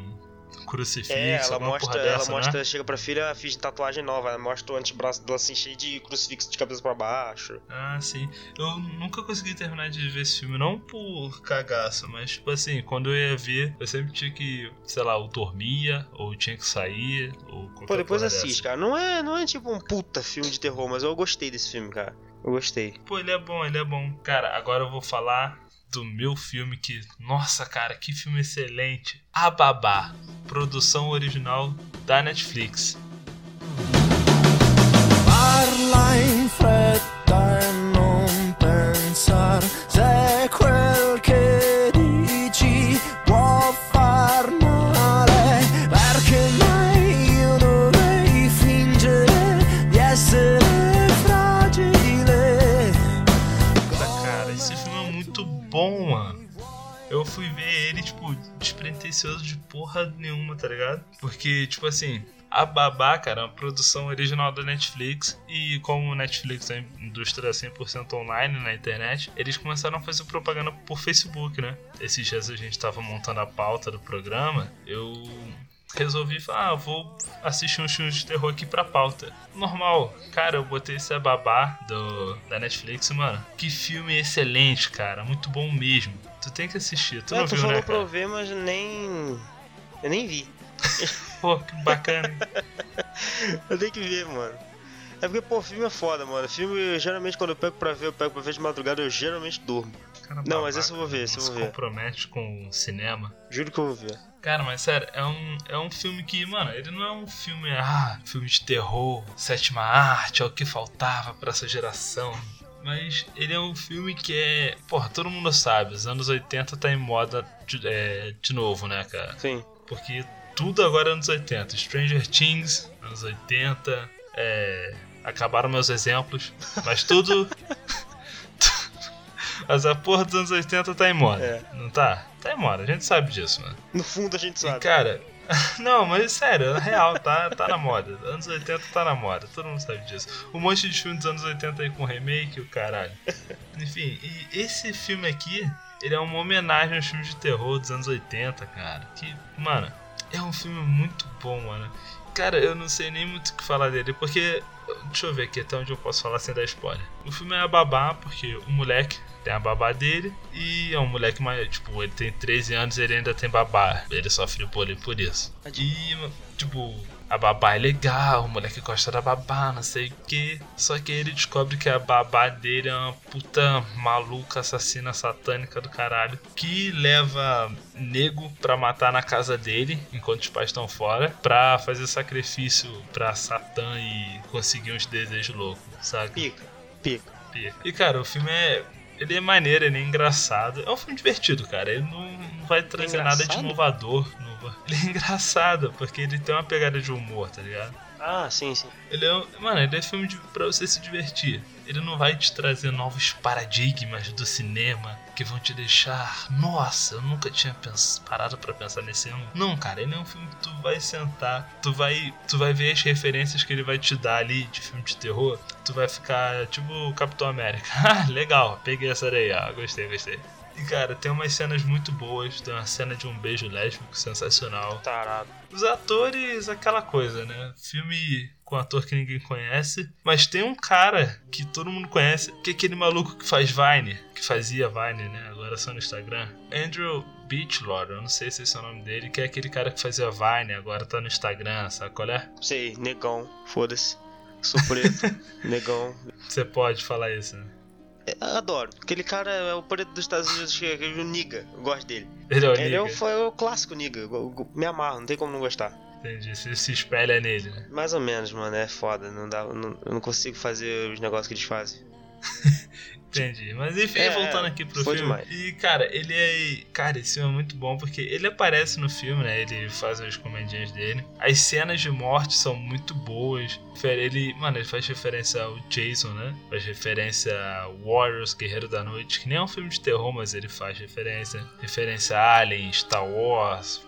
crucifixo, É, ela mostra, ela dessa, né? mostra, chega pra filha, fiz tatuagem nova, ela mostra o antebraço dela assim, cheio de crucifixo de cabeça pra baixo. Ah, sim. Eu nunca consegui terminar de ver esse filme, não por cagaço, mas tipo assim, quando eu ia ver, eu sempre tinha que, sei lá, ou dormia, ou tinha que sair, ou Pô, depois assiste, cara. Não é, não é tipo um puta filme de terror, mas eu gostei desse filme, cara. Eu gostei. Pô, ele é bom, ele é bom. Cara, agora eu vou falar do meu filme que. Nossa, cara, que filme excelente! A Babá, produção original da Netflix. Parla despretensioso de porra nenhuma, tá ligado? Porque, tipo assim, a Babá, cara, é uma produção original da Netflix. E como Netflix é indústria 100% online na internet, eles começaram a fazer propaganda por Facebook, né? Esses dias a gente tava montando a pauta do programa, eu resolvi falar, ah, vou assistir uns filmes de terror aqui pra pauta. Normal, cara, eu botei esse babá do, da Netflix, mano. Que filme excelente, cara. Muito bom mesmo. Tu tem que assistir. Tu não tu viu, falou né, pra eu cara? ver, mas nem. Eu nem vi. Pô, que bacana. Eu tenho que ver, mano. É porque, pô, filme é foda, mano. Filme, geralmente, quando eu pego pra ver, eu pego pra ver de madrugada, eu geralmente durmo. Cara, Não, mas babaca, esse eu vou ver, esse eu vou se ver. compromete com o cinema. Juro que eu vou ver. Cara, mas sério, é um, é um filme que, mano, ele não é um filme, ah, filme de terror, sétima arte, é o que faltava pra essa geração. Mas ele é um filme que é. Porra, todo mundo sabe, os anos 80 tá em moda de, é, de novo, né, cara? Sim. Porque tudo agora é anos 80. Stranger Things, anos 80. É, acabaram meus exemplos. Mas tudo. Mas a porra dos anos 80 tá em moda. É. Não tá? Tá em moda, a gente sabe disso, mano. No fundo a gente E, sabe. cara. Não, mas sério, é real, tá, tá na moda. Anos 80 tá na moda, todo mundo sabe disso. Um monte de filme dos anos 80 aí com remake, o caralho. Enfim, e esse filme aqui, ele é uma homenagem aos filmes de terror dos anos 80, cara. Que, mano, é um filme muito bom, mano. Cara, eu não sei nem muito o que falar dele, porque. Deixa eu ver aqui até onde eu posso falar sem dar spoiler. O filme é a babá, porque o moleque tem a babá dele e é um moleque mais. Tipo, ele tem 13 anos e ele ainda tem babá. Ele sofre bullying por isso. E, tipo, a babá é legal, o moleque gosta da babá, não sei o que. Só que ele descobre que a babá dele é uma puta maluca, assassina satânica do caralho. Que leva nego pra matar na casa dele, enquanto os pais estão fora, pra fazer sacrifício pra Satã e conseguir uns desejos loucos, sabe? Pica, pica. Pica. E cara, o filme é. Ele é maneiro, ele é engraçado. É um filme divertido, cara. Ele não, não vai trazer nada de inovador. Ele é engraçado, porque ele tem uma pegada de humor, tá ligado? Ah, sim, sim. Ele é. um- Mano, ele é filme de, pra você se divertir. Ele não vai te trazer novos paradigmas do cinema que vão te deixar. Nossa, eu nunca tinha pens- parado pra pensar nesse filme. Não, cara, ele é um filme que tu vai sentar, tu vai, tu vai ver as referências que ele vai te dar ali de filme de terror. Tu vai ficar tipo o Capitão América. Ah, legal, peguei essa daí, ah, gostei, gostei. E cara, tem umas cenas muito boas. Tem uma cena de um beijo lésbico sensacional. Tarado. Os atores, aquela coisa, né? Filme com ator que ninguém conhece. Mas tem um cara que todo mundo conhece, que é aquele maluco que faz Vine, que fazia Vine, né? Agora só no Instagram. Andrew Beachlord, eu não sei se esse é o nome dele, que é aquele cara que fazia Vine, agora tá no Instagram, sabe qual é? Sei, negão. Foda-se. Sou preto. negão. Você pode falar isso, né? É, Adoro. Aquele cara é o preto dos Estados Unidos, que é o Niga. Eu gosto dele. Ele é o Ele é o, foi o clássico Niga. Me amarro, não tem como não gostar. Entendi, você se espelha nele, né? Mais ou menos, mano. É foda. Não dá, não- eu não consigo fazer os negócios que eles fazem. Entendi. Mas enfim, É, voltando aqui pro filme. demais. E, cara, ele é. Cara, esse filme é muito bom porque ele aparece no filme, né? Ele faz as comedinhas dele. As cenas de morte são muito boas. Ele, mano, ele faz referência ao Jason, né? Faz referência a Warriors, Guerreiro da Noite, que nem é um filme de terror, mas ele faz referência. Referência a Alien, Star Wars.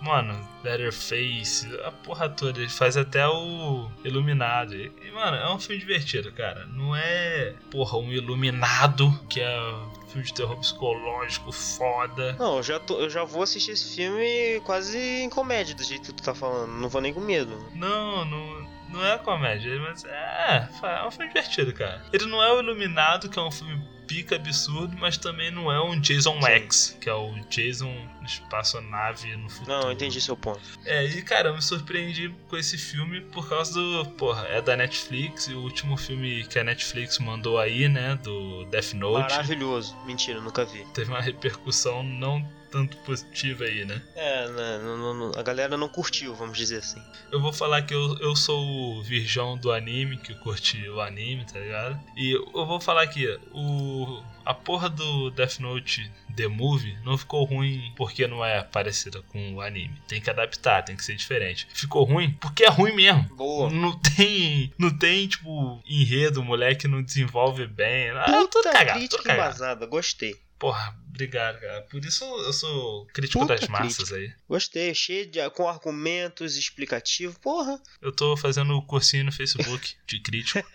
Mano, Letterface, a porra toda. Ele faz até o Iluminado. E, e, mano, é um filme divertido, cara. Não é, porra, um Iluminado, que é um filme de terror psicológico foda. Não, eu já, tô- eu já vou assistir esse filme quase em comédia, do jeito que tu tá falando. Não vou nem com medo. Não, não, não é comédia, mas é, é um filme divertido, cara. Ele não é o Iluminado, que é um filme pica absurdo, mas também não é um Jason Sim. X, que é o Jason espaçonave no futuro. Não, entendi seu ponto. É, e cara, eu me surpreendi com esse filme por causa do. Porra, é da Netflix e o último filme que a Netflix mandou aí, né? Do Death Note. Maravilhoso. Mentira, nunca vi. Teve uma repercussão não tanto positiva aí, né? É, né, não- não- a galera não curtiu, vamos dizer assim. Eu vou falar que eu, eu sou o virgão do anime, que curte o anime, tá ligado? E eu vou falar aqui, o. A porra do Death Note The Movie não ficou ruim porque não é parecida com o anime. Tem que adaptar, tem que ser diferente. Ficou ruim porque é ruim mesmo. Boa. Não tem, não tem, tipo, enredo, o moleque não desenvolve bem. Ah, tudo Puta cagado, crítica tudo cagado. embasada, gostei. Porra, Obrigado, cara. Por isso eu sou crítico Puta das massas aí. Gostei, cheio de com argumentos explicativos. Porra, Eu tô fazendo cursinho no Facebook de crítico.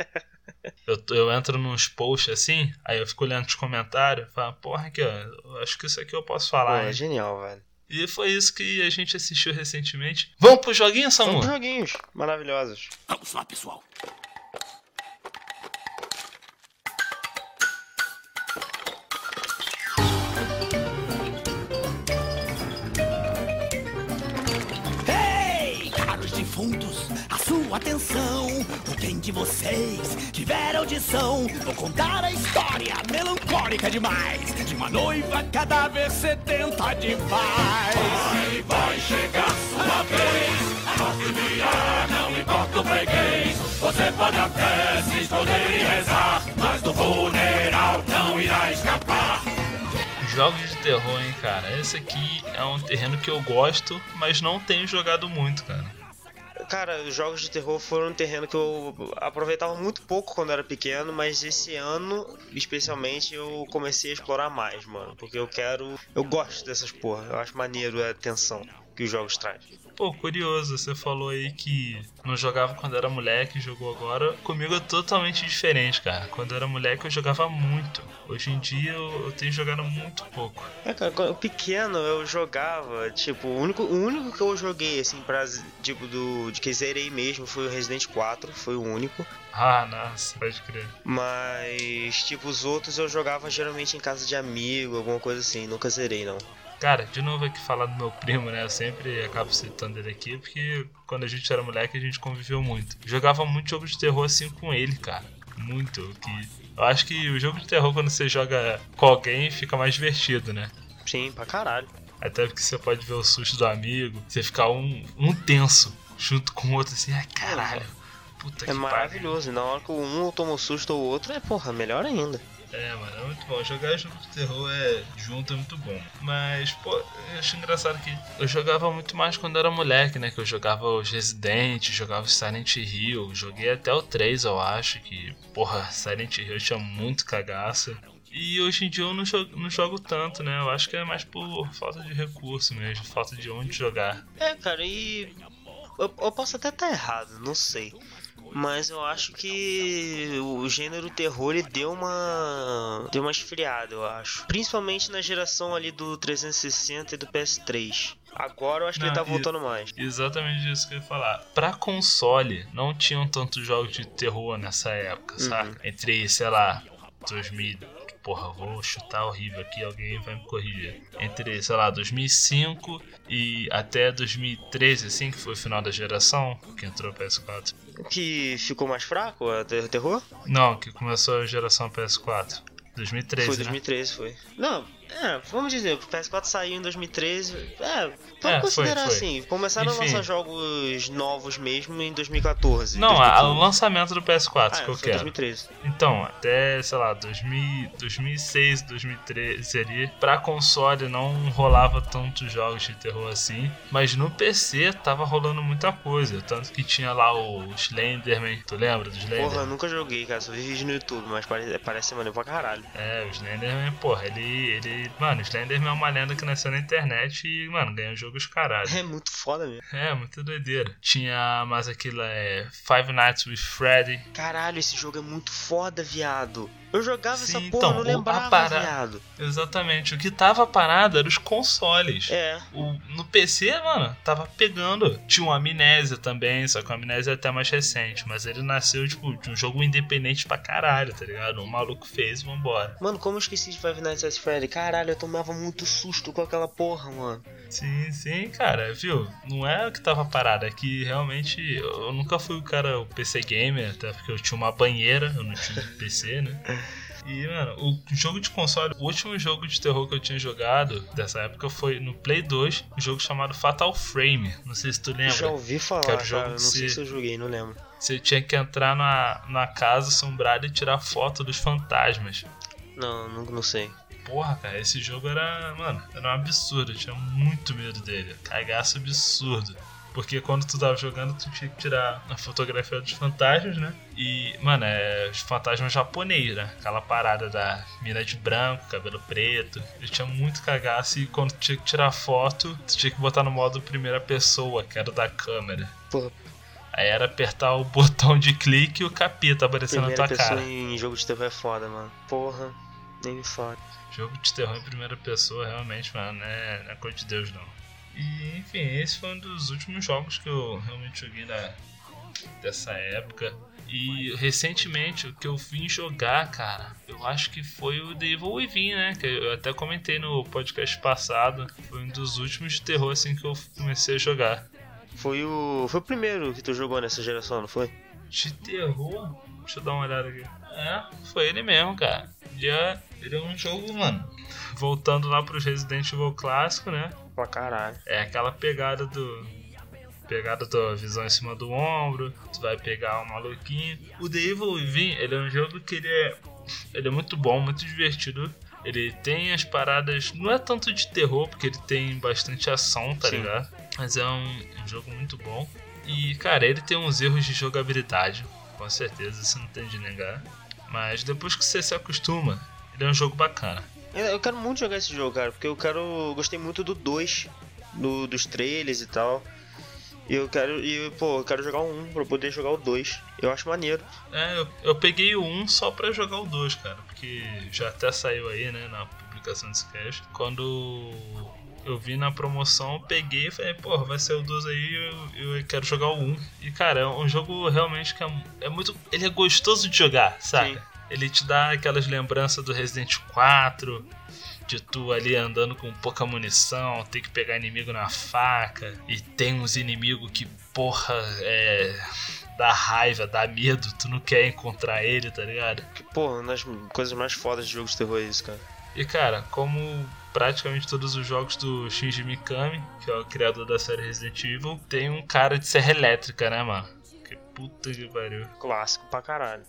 Eu, eu entro nos posts assim, aí eu fico olhando os comentários, falo, porra, aqui, ó, eu acho que isso aqui eu posso falar. Pô, é hein?" genial, velho. E foi isso que a gente assistiu recentemente. Vamos pro joguinho, São Samu? joguinhos maravilhosos. Vamos lá, pessoal. Atenção. Quem de vocês tiver audição, vou contar a história melancólica demais de uma noiva cadáver sedenta demais. Vai, vai chegar sua vez. Nosso dia não importa o freguês. Você pode até se esconder e rezar, mas do funeral não irá escapar. Jogos de terror, hein, cara. Esse aqui é um terreno que eu gosto, mas não tenho jogado muito, cara. Cara, os jogos de terror foram um terreno que eu aproveitava muito pouco quando era pequeno, mas esse ano, especialmente, eu comecei a explorar mais, mano. Porque eu quero. Eu gosto dessas porra. Eu acho maneiro a tensão que os jogos trazem. Pô, curioso, você falou aí que não jogava quando era moleque, jogou agora. Comigo é totalmente diferente, cara. Quando eu era moleque eu jogava muito. Hoje em dia eu, eu tenho jogado muito pouco. É, cara, quando eu pequeno eu jogava, tipo, o único, o único que eu joguei, assim, pra, tipo, do, de que zerei mesmo foi o Resident 4, foi o único. Ah, nossa, pode crer. Mas, tipo, os outros eu jogava geralmente em casa de amigo, alguma coisa assim, nunca zerei, não. Cara, de novo aqui falar do meu primo, né? Eu sempre acabo citando ele aqui, porque quando a gente era moleque a gente conviveu muito. Jogava muito jogo de terror assim com ele, cara. Muito. Que eu acho que o jogo de terror, quando você joga com alguém, fica mais divertido, né? Sim, pra caralho. Até porque você pode ver o susto do amigo, você ficar um, um tenso junto com o outro assim, ai caralho. Puta que É pariu. maravilhoso. E na hora que um toma o susto ou o outro, é, porra, melhor ainda. É, mano, é muito bom. Jogar jogo de terror é junto é muito bom. Mas, pô, eu acho engraçado que eu jogava muito mais quando era moleque, né? Que eu jogava os Resident, jogava o Silent Hill. Joguei até o 3, eu acho. Que, porra, Silent Hill eu tinha muito cagaço. E hoje em dia eu não jogo, não jogo tanto, né? Eu acho que é mais por falta de recurso mesmo, falta de onde jogar. É, cara, e. Eu, eu posso até estar errado, não sei. Mas eu acho que o gênero terror ele deu uma. deu uma esfriada, eu acho. Principalmente na geração ali do 360 e do PS3. Agora eu acho que Não, ele tá e- voltando mais. Exatamente isso que eu ia falar. Pra console, não tinham tantos jogos de terror nessa época, Uhum. saca? Entre, sei lá, 2000. Porra, vou chutar horrível aqui, alguém vai me corrigir. Entre, sei lá, 2005 e até 2013, assim, que foi o final da geração, que entrou o PS4. Que ficou mais fraco a ter- terror? Não, que começou a geração PS4. 2013, foi né? 2013, foi. Não, é, vamos dizer, o PS4 saiu em 2013. É, vamos É, foi, considerar foi. assim. Começaram Enfim. a lançar jogos novos mesmo em 2014. Não, a- 2015. o lançamento do PS4 ah, que eu foi quero. 2013. Então, até, sei lá, 2000, 2006, 2013 ali, pra console não rolava tantos jogos de terror assim, mas no PC tava rolando muita coisa, tanto que tinha lá o Slenderman, tu lembra do Porra, eu Slenderman? nunca joguei, cara. Só vi vídeo no YouTube, mas parece, parece maneiro pra caralho. É, o Slenderman, porra, ele, ele... Mano, o Slenderman é uma lenda que nasceu na internet e, mano, ganhou jogos caralho. É muito foda mesmo. É, muita doideira. Tinha mais aquilo, é... Five Nights with Freddy. Caralho, esse jogo é muito foda, viado. Eu jogava Sim, essa porra, então, não a lembrava, para- viado. Exatamente. O que tava parado eram os consoles. É. O, no PC, mano, tava pegando. Tinha um Amnésia também, só que o Amnésia é até mais recente. Mas ele nasceu, tipo, de um jogo independente pra caralho, tá ligado? Um maluco fez, vambora. Mano, como eu esqueci de Five Nights at Freddy? Caralho, eu tomava muito susto com aquela porra, mano. Sim, sim, cara, viu? Não é o que tava parado, é que realmente eu nunca fui o cara, o PC gamer, até porque eu tinha uma banheira, eu não tinha PC, né? E, mano, o jogo de console, o último jogo de terror que eu tinha jogado dessa época foi no Play 2, um jogo chamado Fatal Frame. Não sei se tu lembra. Já ouvi falar, Que era cara. jogo Não de sei se- se eu joguei, não lembro. Você tinha que entrar na, na casa assombrada e tirar foto dos fantasmas. Não, não, não sei. Porra, cara, esse jogo era, mano, era um absurdo. Eu tinha muito medo dele. Cagaço absurdo. Porque quando tu tava jogando, tu tinha que tirar a fotografia dos fantasmas, né? E, mano, é os fantasmas japoneses, né? Aquela parada da mina de branco, cabelo preto. Eu tinha muito cagaço e quando tu tinha que tirar foto, tu tinha que botar no modo primeira pessoa, que era o da câmera. Porra, Aí era apertar o botão de clique e o capeta aparecendo na tua pessoa cara. em jogo de terror é foda, mano. Porra, nem me. Jogo de terror em primeira pessoa, realmente, mano, não é, não é coisa de Deus, não. E, enfim, esse foi um dos últimos jogos que eu realmente joguei na, dessa época. E recentemente, o que eu vim jogar, cara, eu acho que foi o The Evil Within, né? Que eu até comentei no podcast passado. Foi um dos últimos de terror, assim, que eu comecei a jogar. Foi o. Foi o primeiro que tu jogou nessa geração, não foi? De terror? Deixa eu dar uma olhada aqui. É, foi ele mesmo, cara. Ele é, ele é um jogo, mano. Voltando lá pros Resident Evil clássico, né? Pra caralho. É aquela pegada do. Pegada da visão em cima do ombro, tu vai pegar o maluquinho. O The Evil Within, ele é um jogo que ele é. Ele é muito bom, muito divertido. Ele tem as paradas. Não é tanto de terror, porque ele tem bastante ação, tá Sim. ligado? Mas é um, um jogo muito bom. E, cara, ele tem uns erros de jogabilidade, com certeza, isso não tem de negar. Mas depois que você se acostuma, ele é um jogo bacana. Eu quero muito jogar esse jogo, cara, porque eu quero. eu Gostei muito do 2, do, dos trailers e tal. E eu quero. E, pô, eu quero jogar o 1 pra poder jogar o 2. Eu acho maneiro. É, eu, eu peguei o 1 só pra jogar o 2, cara, porque já até saiu aí, né, na publicação desse cast. Quando eu vi na promoção, eu peguei e falei, porra, vai ser o 2 aí, eu, eu quero jogar o 1. E, cara, é um jogo realmente que é, é muito. Ele é gostoso de jogar, sabe? Sim. Ele te dá aquelas lembranças do Resident 4, de tu ali andando com pouca munição, ter que pegar inimigo na faca, e tem uns inimigos que, porra, é. dá raiva, dá medo, tu não quer encontrar ele, tá ligado? Que, pô, uma das coisas mais fodas de jogos de terror é isso, cara. E cara, como praticamente todos os jogos do Shinji Mikami, que é o criador da série Resident Evil, tem um cara de serra elétrica, né, mano? Puta que pariu. Clássico pra caralho.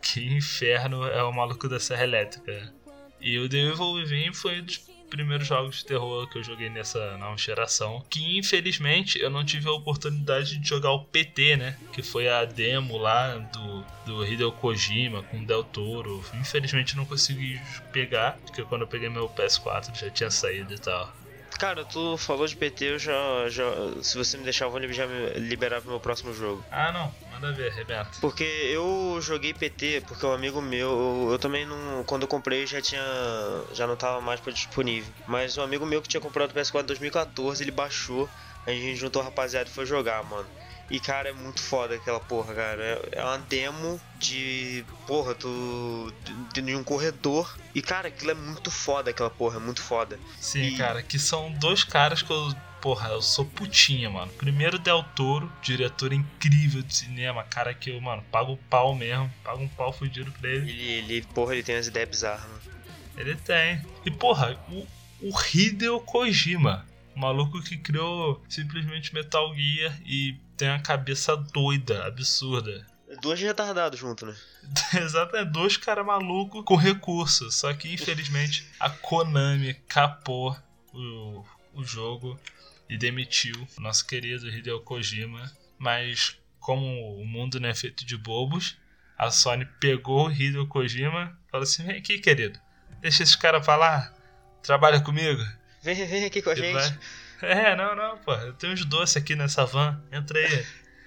Que inferno é o maluco da Serra Elétrica. E o The Evil Within foi um dos primeiros jogos de terror que eu joguei nessa nova geração. Que infelizmente eu não tive a oportunidade de jogar o PT, né? Que foi a demo lá do, do Hideo Kojima com o Del Toro. Infelizmente eu não consegui pegar, porque quando eu peguei meu PS4 já tinha saído e tal. Cara, tu falou de PT, eu já. já se você me deixar, eu vou já me liberar pro meu próximo jogo. Ah não, manda ver, arrebenta. Porque eu joguei PT, porque um amigo meu, eu, eu também não. Quando eu comprei já tinha. já não tava mais disponível. Mas um amigo meu que tinha comprado o PS4 em 2014, ele baixou, a gente juntou a rapaziada e foi jogar, mano. E cara, é muito foda aquela porra, cara. É, é uma demo de. Porra, tu. De, de um corredor. E cara, aquilo é muito foda, aquela porra, é muito foda. Sim, E- cara, que são dois caras que eu. Porra, eu sou putinha, mano. Primeiro Del Toro, diretor incrível de cinema, cara que eu, mano, pago o pau mesmo, pago um pau fudido pra ele. Ele, ele porra, ele tem as ideias bizarras, mano. Ele tem. E porra, o, o Hideo Kojima, o maluco que criou simplesmente Metal Gear e tem uma cabeça doida, absurda. Dois retardados junto, né? Exato, é dois caras malucos com recursos. Só que infelizmente a Konami capou o, o jogo e demitiu o nosso querido Hideo Kojima. Mas como o mundo não é feito de bobos, a Sony pegou o Hideo Kojima e falou assim: vem aqui, querido, deixa esses caras falar, trabalha comigo. Vem, vem aqui com a gente. vai- É, não, não, pô. Eu tenho uns doces aqui nessa van. Entra aí.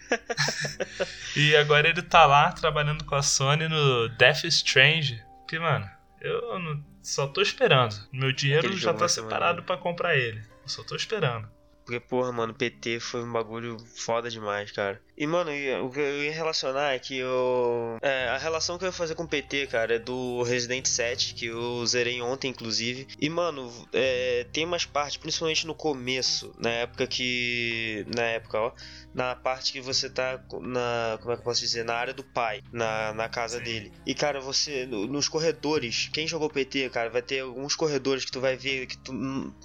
e agora ele tá lá trabalhando com a Sony no Death Strange. Que, mano, eu não- só tô esperando. Meu dinheiro Aquele já tá separado pra comprar ele. Eu só tô esperando. Porque, porra, mano, PT foi um bagulho foda demais, cara. E, mano, o que eu ia relacionar é que eu. É, a relação que eu ia fazer com o PT, cara, é do Resident 7, que eu zerei ontem, inclusive. E, mano, é, tem umas partes, principalmente no começo, na época que. Na época, ó. Na parte que você tá na. Como é que eu posso dizer? Na área do pai, na, na casa Sim. dele. E, cara, você. no- Nos corredores, quem jogou PT, cara, vai ter alguns corredores que tu vai ver que tu.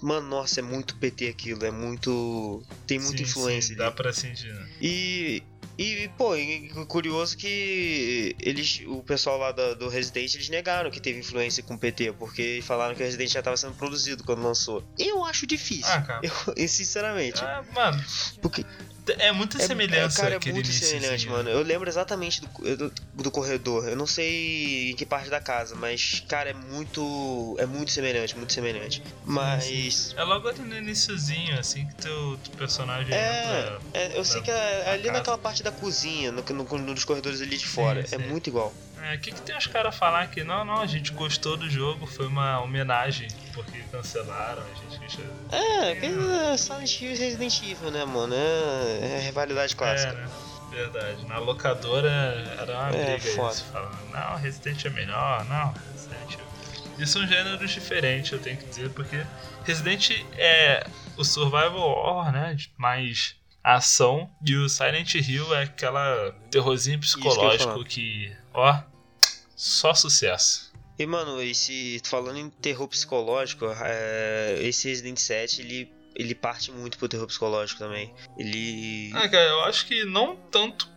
Mano, nossa, é muito PT aquilo, é muito. Tem muita Sim, influência. Sim, dá pra sentir. né? E. E, pô, e curioso que eles, o pessoal lá do, do Resident, eles negaram que teve influência com o PT, porque falaram que o Resident já estava sendo produzido quando lançou. Eu acho difícil. Ah, cara. Eu, sinceramente. Ah, mano, Porque, É muita É- semelhança é, cara, é muito semelhante, mano. Eu lembro exatamente do, do, do corredor. Eu não sei em que parte da casa, mas, cara, é muito. É muito semelhante, muito semelhante. Mas. É logo ali no iniciozinho, assim, que teu, teu personagem É, entra. é, eu sei que é ali casa. naquela parte da cozinha, no, no, nos corredores ali de fora. sim. É muito igual. É, o que, que tem os caras falar que não, não, a gente gostou do jogo, foi uma homenagem, porque cancelaram, a gente quis. É, que é Silent Hill e Resident Evil, né, mano? É, é rivalidade É, clássica. né? Verdade. Na locadora era uma É, briga foda. isso, falando, não, Resident é melhor, não, Resident Evil. E são gêneros diferentes, eu tenho que dizer, porque Resident é o survival horror, né? Mais ação, e o Silent Hill é aquela terrorzinho que psicológico falar. que, ó, só sucesso. E, mano, esse. Falando em terror psicológico, é, esse Resident 7, ele. Ele parte muito pro terror psicológico também. Ele. Ah, cara, eu acho que não tanto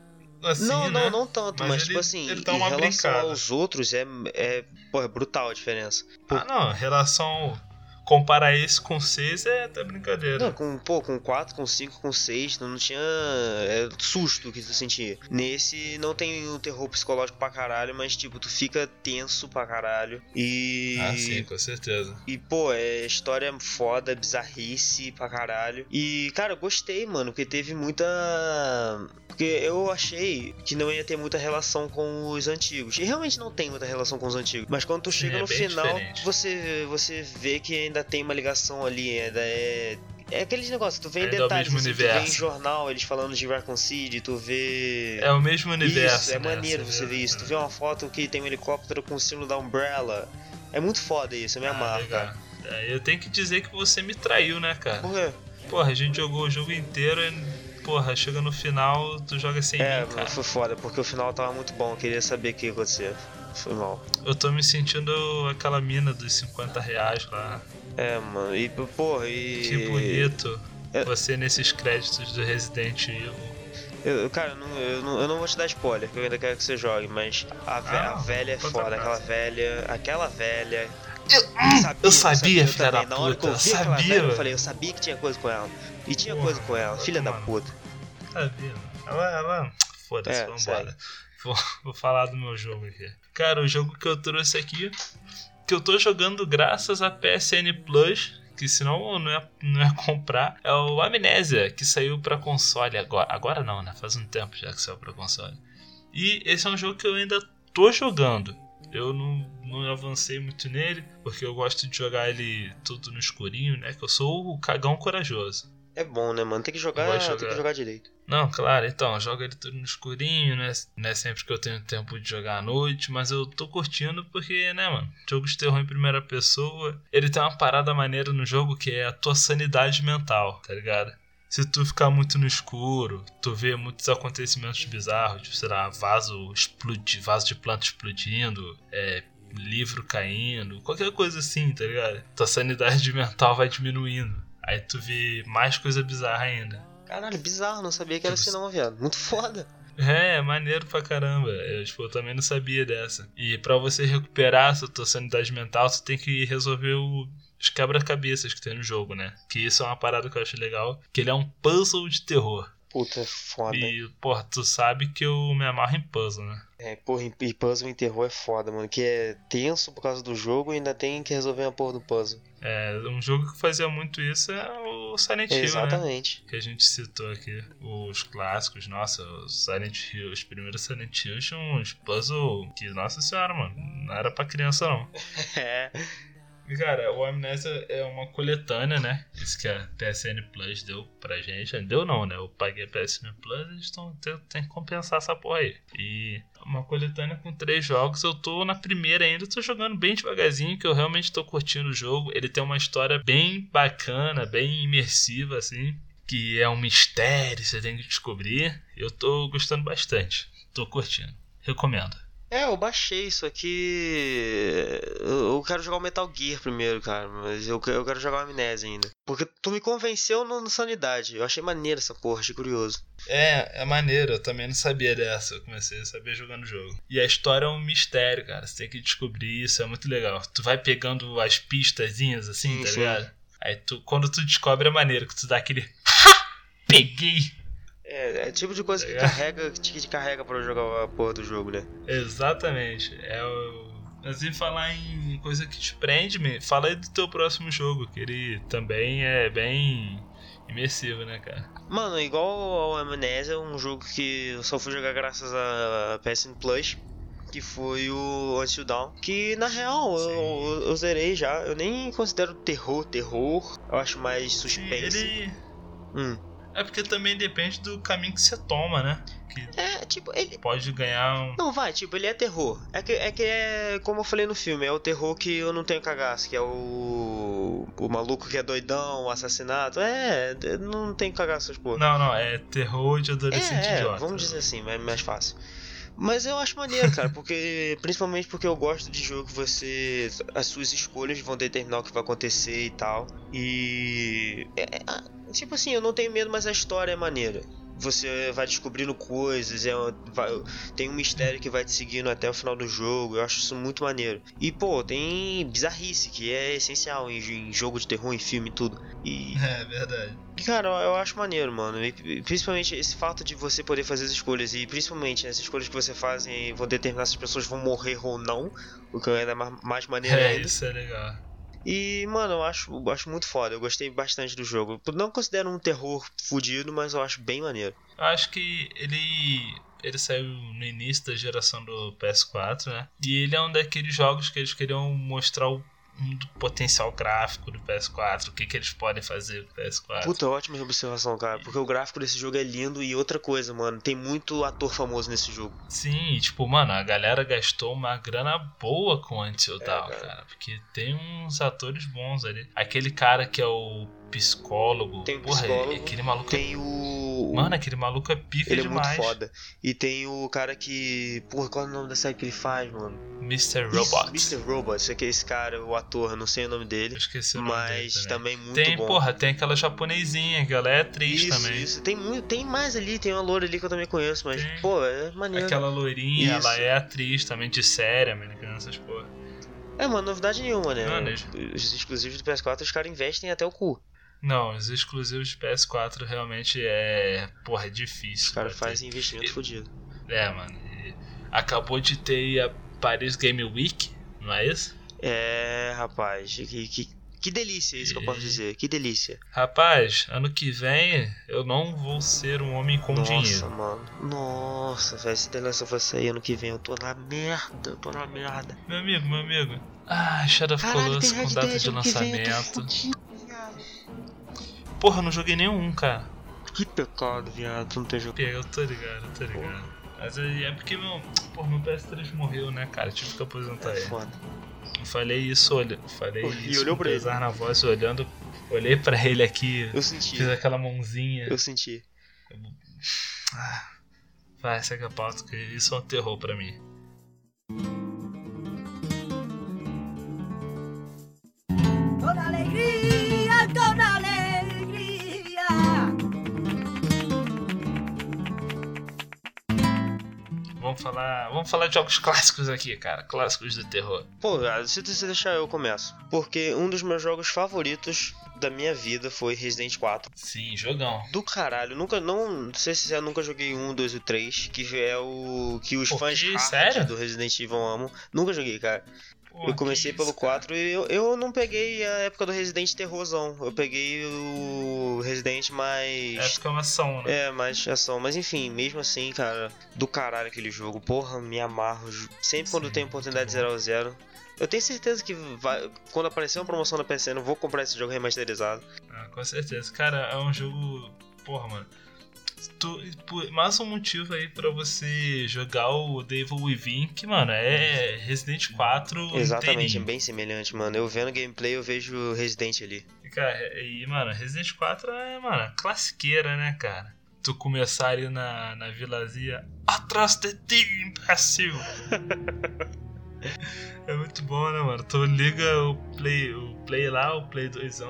assim, não, né? não, não tanto, Mas mas, ele- tipo assim, ele dá em relação brincada. aos outros, é, é, pô, é brutal a diferença. Ah, não, em relação. Comparar esse com 6 é até brincadeira. Não, com, pô, com 4, com 5, com 6, não, não tinha é, susto que tu sentia. Nesse não tem um terror psicológico pra caralho, mas tipo, tu fica tenso pra caralho. E. Ah, sim, com certeza. E, pô, é história foda, bizarrice pra caralho. E, cara, eu gostei, mano, porque teve muita. Porque eu achei que não ia ter muita relação com os antigos. E realmente não tem muita relação com os antigos. Mas quando tu chega é no final, diferente. você, você vê que ainda tem uma ligação ali, ainda é. É aqueles negócios, tu vê em Ainda é detalhes, mesmo assim, tu vê em jornal eles falando de Raccoon City, tu vê. É o mesmo universo. Isso, é né? maneiro você ver isso. Tu vê uma foto que tem um helicóptero com o símbolo da Umbrella. É muito foda isso, Ah, amarro, legal. cara. É, eu tenho que dizer que você me traiu, né, cara? Por quê? Porra, a gente jogou o jogo inteiro e, porra, chega no final, tu joga sem É, mim, cara. foi foda, porque o final tava muito bom, eu queria saber o que ia acontecer. Foi mal. Eu tô me sentindo aquela mina dos 50 reais lá. É, mano, e porra, e. Que bonito. É. Você nesses créditos do Resident Evil. Eu, cara, eu não, eu, não, eu não vou te dar spoiler, porque eu ainda quero que você jogue, mas a, ve- Ah, a velha é foda, aquela velha. Aquela velha. eu sabia, eu filha da também. Na hora que eu puta, aquela sabia, velha, eu falei, eu sabia que tinha coisa com ela. E tinha Porra, coisa com ela, filha da mano. puta. Sabia, mano. Ela, ela. Foda-se, É, vambora. Vou, vou falar do meu jogo aqui. Cara, o jogo que eu trouxe aqui, que eu tô jogando graças a PSN Plus, que senão não ia, não ia comprar, é o Amnésia, que saiu pra console agora. Agora não, né? Faz um tempo já que saiu pra console. E esse é um jogo que eu ainda tô jogando. Eu não, não avancei muito nele, porque eu gosto de jogar ele tudo no escurinho, né? Que eu sou o cagão corajoso. É bom, né, mano? Tem que jogar, vou tem jogar. que jogar direito. Não, claro, então, joga ele tudo no escurinho, né? Não é sempre que eu tenho tempo de jogar à noite, mas eu tô curtindo porque, né, mano, jogo de terror em primeira pessoa, ele tem uma parada maneira no jogo que é a tua sanidade mental, tá ligado? Se tu ficar muito no escuro, tu vê muitos acontecimentos bizarros, tipo, sei lá, vaso explode, vaso de planta explodindo, é, livro caindo, qualquer coisa assim, tá ligado? Tua sanidade mental vai diminuindo. Aí tu vê mais coisa bizarra ainda. Caralho, bizarro, não sabia que era assim não, viado. Muito foda. É, maneiro pra caramba. Eu, tipo, eu também não sabia dessa. E pra você recuperar essa tua sanidade mental, tu tem que resolver o- os quebra-cabeças que tem no jogo, né? Que isso é uma parada que eu acho legal. Que ele é um puzzle de terror. Puta, é foda. E, porra, tu sabe que eu me amarro em puzzle, né? É, porra, e puzzle em terror é foda, mano. Que é tenso por causa do jogo e ainda tem que resolver a porra do puzzle. É, um jogo que fazia muito isso é o Silent Hill, né? Exatamente. Que a gente citou aqui. Os clássicos, nossa, os Silent Hill, os primeiros Silent Hill tinham uns puzzle que, nossa senhora, mano, não era pra criança não. É. Cara, o Amnésia é uma coletânea, né? Isso que a PSN Plus deu pra gente. Deu não, né? Eu paguei a PSN Plus, eles tão, tem, tem que compensar essa porra aí. E uma coletânea com três jogos. Eu tô na primeira ainda, tô jogando bem devagarzinho, que eu realmente tô curtindo o jogo. Ele tem uma história bem bacana, bem imersiva, assim. Que é um mistério, você tem que descobrir. Eu tô gostando bastante. Tô curtindo. Recomendo. É, eu baixei isso aqui. Eu quero jogar o Metal Gear primeiro, cara. Mas eu quero jogar o Amnésia ainda. Porque tu me convenceu no, no Sanidade. Eu achei maneiro essa porra, achei curioso. É, é maneiro, eu também não sabia dessa. Eu comecei a saber jogando o jogo. E a história é um mistério, cara. Você tem que descobrir isso, é muito legal. Tu vai pegando as pistazinhas assim, Sim, tá sim. ligado? Aí tu, quando tu descobre é maneiro, que tu dá aquele. Ha! Peguei! É, é tipo de coisa que É. carrega, que te carrega pra jogar a porra do jogo, né? Exatamente. É o. Mas em falar em coisa que te prende, me fala aí do teu próximo jogo, que ele também é bem imersivo, né, cara? Mano, igual ao Amnesia, um jogo que eu só fui jogar graças a PSN Plus, que foi o Until Dawn. Que na real eu, eu, eu zerei já, eu nem considero terror, terror, eu acho mais suspense. Ele. Hum. É porque também depende do caminho que você toma, né? Que É, tipo, ele. pode ganhar um. Não, vai, tipo, ele é terror. É que, é que é, como eu falei no filme, é o terror que eu não tenho cagaço, que é o. O maluco que é doidão, o assassinato. É, não tem cagaço essas porra. Não, não, é terror de adolescente é, é, idiota. vamos dizer assim, é mais fácil. Mas eu acho maneiro, cara, porque principalmente porque eu gosto de jogo que você as suas escolhas vão determinar o que vai acontecer e tal. E é, é, ah, tipo assim, eu não tenho medo, mas a história é maneira. Você vai descobrindo coisas, é, vai- tem um mistério que vai te seguindo até o final do jogo. Eu acho isso muito maneiro. E pô, tem bizarrice que é essencial em, em jogo de terror, em filme e tudo. E É verdade. Cara, eu acho maneiro, mano. E, principalmente esse fato de você poder fazer as escolhas. E principalmente essas escolhas que você faz vão determinar se as pessoas vão morrer ou não. O que ainda é ma- mais maneiro É, ainda. isso é legal. E, mano, eu acho, eu acho muito foda. Eu gostei bastante do jogo. Não considero um terror fudido, mas eu acho bem maneiro. Eu acho que ele. Ele saiu no início da geração do PS4, né? E ele é um daqueles jogos que eles queriam mostrar o do potencial gráfico do PS4, o que, que eles podem fazer com o PS4. Puta, ótima observação, cara. Porque o gráfico desse jogo é lindo. E outra coisa, mano, tem muito ator famoso nesse jogo. Sim, tipo, mano, a galera gastou uma grana boa com É, Until Dawn, cara. Porque tem uns atores bons ali. Aquele cara que é o psicólogo. Tem o porra, psicólogo, aquele maluco é Tem o. Mano, aquele maluco é pica Ele é demais. muito foda. E tem o cara que. Porra, qual é o nome da série que ele faz, mano? Mr. Robot. Isso, Mr. Robot. Esse aqui, esse cara, o ator, eu não sei o nome Eu dele. esqueci o nome dele Mas também. também muito Tem, bom. porra, tem aquela japonesinha que ela é atriz isso, também. isso. Tem, muito, tem mais ali, tem uma loura ali que eu também conheço, mas, Tem. pô, é maneiro. Aquela loirinha, Isso. ela é atriz também de série americana, essas porra. É, mano, novidade nenhuma, né? Não, né? Os exclusivos do PS4, os caras investem até o cu. Não, os exclusivos de PS4 realmente é. Porra, é difícil. Os caras fazem investimento E- fodido. É, mano. e acabou de ter a Paris Game Week, não é isso? É, rapaz, que, que, que delícia isso que eu posso E- dizer. Que delícia. Rapaz, ano que vem eu não vou ser um homem com Nossa, dinheiro. mano. Nossa, velho, se The Last of Us sair ano que vem, eu tô na merda, eu tô na merda. Meu amigo, meu amigo. Ah, Shadow of Colossus com data de lançamento. Porra, eu não joguei nenhum, cara. Que pecado, viado, tu não tem jogo. Eu tô ligado, eu tô ligado. Mas aí é porque meu. Porra, meu PS3 morreu, né, cara? Tive que aposentar É ele. foda. Eu falei isso, olha. Falei Pô, e isso olhou com pra ele. pesar na voz, olhando. Olhei pra ele aqui, Eu senti, fiz aquela mãozinha. eu senti. Ah, vai, segue a pauta, que isso é um terror pra mim. Vamos falar. Vamos falar de jogos clássicos aqui, cara. Clássicos do terror. Pô, cara, se você deixar eu começo. Porque um dos meus jogos favoritos da minha vida foi Resident 4. Sim, jogão. Do caralho, nunca, não, não sei se eu nunca joguei um, dois e três, que é o que os Pô, fãs que- do Resident Evil amam. Nunca joguei, cara. Eu comecei pelo isso, cara. 4 e eu, eu não peguei a época do Resident Terrorzão. Eu peguei o Resident mais. É exclamação, né? É, mais ação. Mas enfim, mesmo assim, cara, do caralho aquele jogo. Porra, me amarro. Sempre quando Sim, tem oportunidade de 0 a 0 Eu tenho certeza que vai, quando aparecer uma promoção na PSN, eu vou comprar esse jogo remasterizado. Ah, com certeza. Cara, é um jogo. Porra, mano. Tu, mais um motivo aí pra você jogar o Devil Within, que, mano, é Resident 4 Exatamente, inteirinho. bem semelhante, mano. Eu vendo gameplay, eu vejo Resident ali. E, Cara, e, mano, Resident 4 é, mano, classiqueira, né, cara? Tu começar ali na, na vilazinha atrás de ti, imbecil! é muito bom, né, mano? Tu liga o play, o play lá, o play 2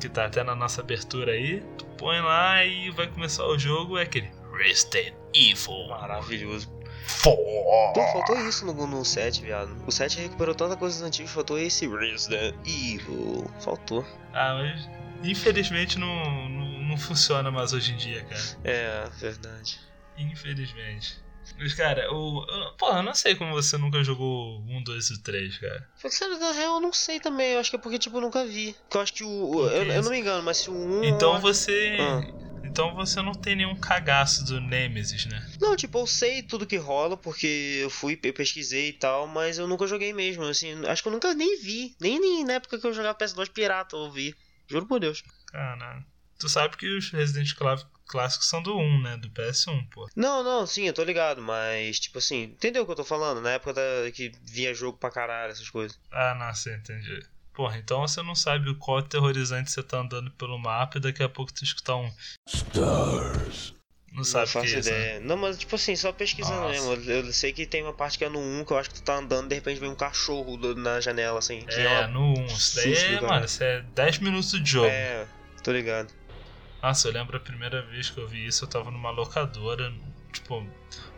que tá até na nossa abertura aí, tu põe lá e vai começar o jogo, é aquele Resident Evil Maravilhoso. 4. Pô, faltou isso no, no 7, viado. O 7 recuperou tanta coisa antigas, faltou esse Resident Evil. Faltou. Ah, mas infelizmente não, não, não funciona mais hoje em dia, cara. É, verdade. Infelizmente. Mas, cara, o. eu- Porra, eu não sei como você nunca jogou um, dois e três, cara. Sério, na real, eu não sei também. Eu acho que é porque, tipo, eu nunca vi. Porque eu acho que o. o- eu, eu não me engano, mas se o 1. Então você. Ah. Então você não tem nenhum cagaço do Nemesis, né? Não, tipo, eu sei tudo que rola, porque eu fui, pe- pesquisei e tal, mas eu nunca joguei mesmo, assim, acho que eu nunca nem vi, nem, nem na época que eu jogava PS2 pirata eu vi, juro por Deus. Caralho. Tu sabe que os Resident clássicos são do 1, né? Do PS1, pô. Não, não, sim, eu tô ligado, mas, tipo assim, entendeu o que eu tô falando? Na época da, que vinha jogo pra caralho, essas coisas. Ah, não, sei, entendi. Porra, então você não sabe o qual aterrorizante você tá andando pelo mapa e daqui a pouco tu escutar um. Stars. Não sabe não o que faço é isso, né? ideia. Não, mas, tipo assim, só pesquisando Nossa. mesmo, eu, eu sei que tem uma parte que é no 1, que eu acho que tu tá andando, de repente vem um cachorro do- na janela, assim, que É, uma- no 1. Isso daí é, do mano, isso é 10 minutos de jogo. É, tô ligado. Nossa, eu lembro a primeira vez que eu vi isso, eu tava numa locadora, tipo,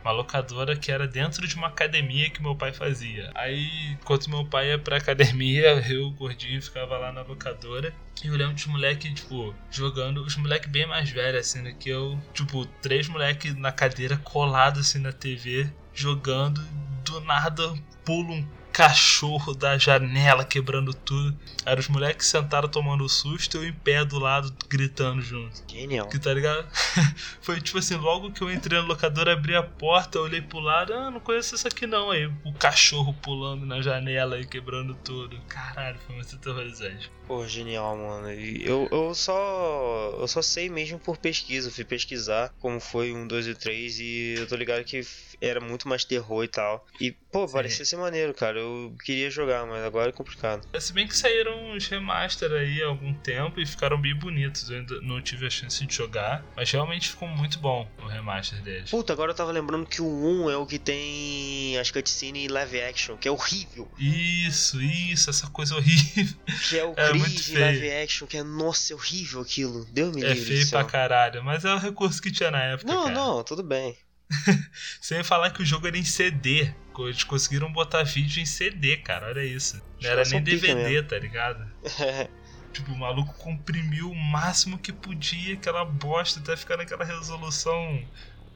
uma locadora que era dentro de uma academia que meu pai fazia. Aí, enquanto meu pai ia pra academia, eu, gordinho, ficava lá na locadora. E eu lembro de moleque, tipo, jogando, os moleques bem mais velhos, assim, do que eu. Tipo, três moleques na cadeira, colados assim na TV, jogando. Do nada, pula um cachorro da janela quebrando tudo. Aí os moleques sentaram tomando susto e eu em pé do lado gritando junto. Genial. Que tá ligado? Foi tipo assim, logo que eu entrei na locadora, abri a porta, olhei pro lado, ah, não conheço isso aqui não. Aí o cachorro pulando na janela e quebrando tudo. Caralho, foi muito aterrorizante. Pô, genial, mano. E eu, eu só. Eu só sei mesmo por pesquisa. Eu fui pesquisar como foi um, dois e três e eu tô ligado que era muito mais terror e tal. E, pô, parecia ser maneiro, cara. Eu queria jogar, mas agora é complicado. Se bem que saíram uns remaster aí há algum tempo e ficaram bem bonitos. Eu ainda não tive a chance de jogar, mas realmente ficou muito bom o remaster deles. Puta, agora eu tava lembrando que o 1 é o que tem as cutscenes live action, que é horrível. Isso, isso, essa coisa horrível. Que é o É feio. live action, que é, nossa, é horrível aquilo. Deus me É livre do feio pra caralho, mas é o recurso que tinha na época. Não, cara. não, tudo bem. Sem falar que o jogo era em CD. Eles conseguiram botar vídeo em CD, cara. Olha isso. Não era nem DVD, tá ligado? Tipo, o maluco comprimiu o máximo que podia aquela bosta até ficar naquela resolução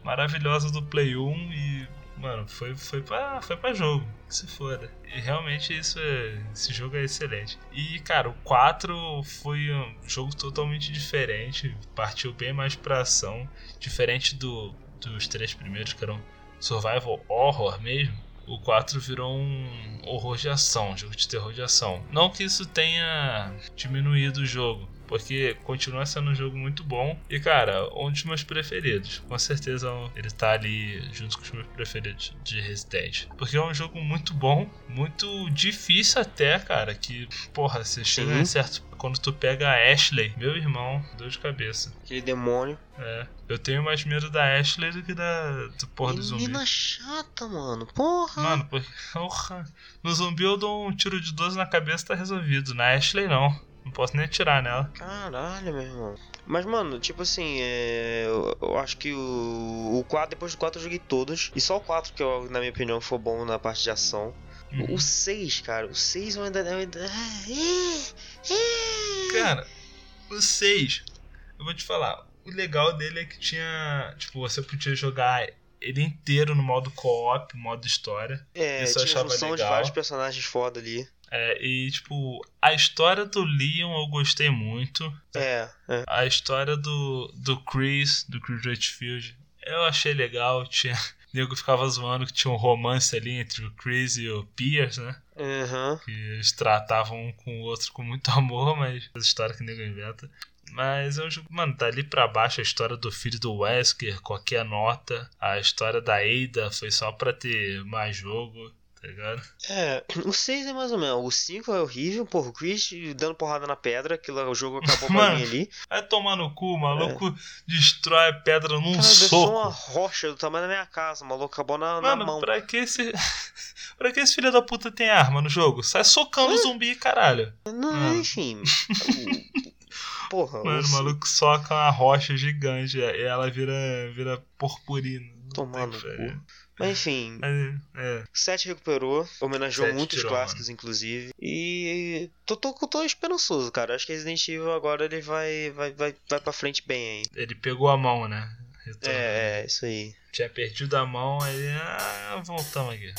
maravilhosa do Play 1 e. Mano, foi, foi, pra, foi pra jogo. Que se foda. E realmente isso é, esse jogo é excelente. E, cara, o 4 foi um jogo totalmente diferente. Partiu bem mais pra ação. Diferente do, dos três primeiros, que eram survival horror mesmo. O 4 virou um horror de ação, um jogo de terror de ação. Não que isso tenha diminuído o jogo, porque continua sendo um jogo muito bom. E cara, um dos meus preferidos. Com certeza ele tá ali junto com os meus preferidos de Resident. Porque é um jogo muito bom, muito difícil até, cara. Que, porra, você chega Sim. em certo. Quando tu pega a Ashley, meu irmão, dor de cabeça. Aquele demônio. É. Eu tenho mais medo da Ashley do que da do porra do zumbi. Menina chata, mano. Porra. Mano. Porra. No zumbi eu dou um tiro de 12 na cabeça e tá resolvido. Na Ashley não. Não posso nem atirar nela. Caralho, meu irmão. Mas, mano, tipo assim, é... eu, eu acho que o, o 4, depois do 4 eu joguei todos. E só o 4 que, eu, na minha opinião, foi bom na parte de ação. Uhum. O 6, cara, o 6 eu ainda. Eu ainda... é, é. Cara, o 6, eu vou te falar. O legal dele é que tinha. Tipo, você podia jogar ele inteiro no modo co-op, modo história. É, Isso tinha achava junção de legal. vários personagens foda ali. É, e, tipo, a história do Leon eu gostei muito. É, é. A história do, do Chris, do Chris Redfield, eu achei legal. Tinha. O nego ficava zoando que tinha um romance ali entre o Chris e o Pierce, né? Aham. Que eles tratavam um com o outro com muito amor, mas a história que o nego inventa. Mas é um jogo, mano, tá ali pra baixo a história do filho do Wesker, qualquer nota. A história da Ada foi só pra ter mais jogo, tá ligado? É, o 6 é mais ou menos. O 5 é horrível, porra, o Chris dando porrada na pedra, aquilo o jogo acabou pra mim ali. Vai tomar no cu, o maluco destrói a pedra num Cara, deixou uma soco. rocha do tamanho da minha casa, o maluco acabou na, na Mano, mão. pra que esse. pra que esse filho da puta tem arma no jogo? Sai socando zumbi, caralho. Não, enfim. o- Porra, Mano, o o maluco soca uma rocha gigante e ela vira, vira purpurina. Pariu. cu. Mas enfim, é, 7 recuperou, homenageou Sete muitos tirou, clássicos, inclusive. E tô, tô, tô esperançoso, cara. Acho que Resident Evil agora ele vai, vai, vai, vai pra frente bem aí. ele pegou a mão, né? Retornou. É, é, isso aí. Tinha perdido a mão, aí. Ah, voltamos aqui.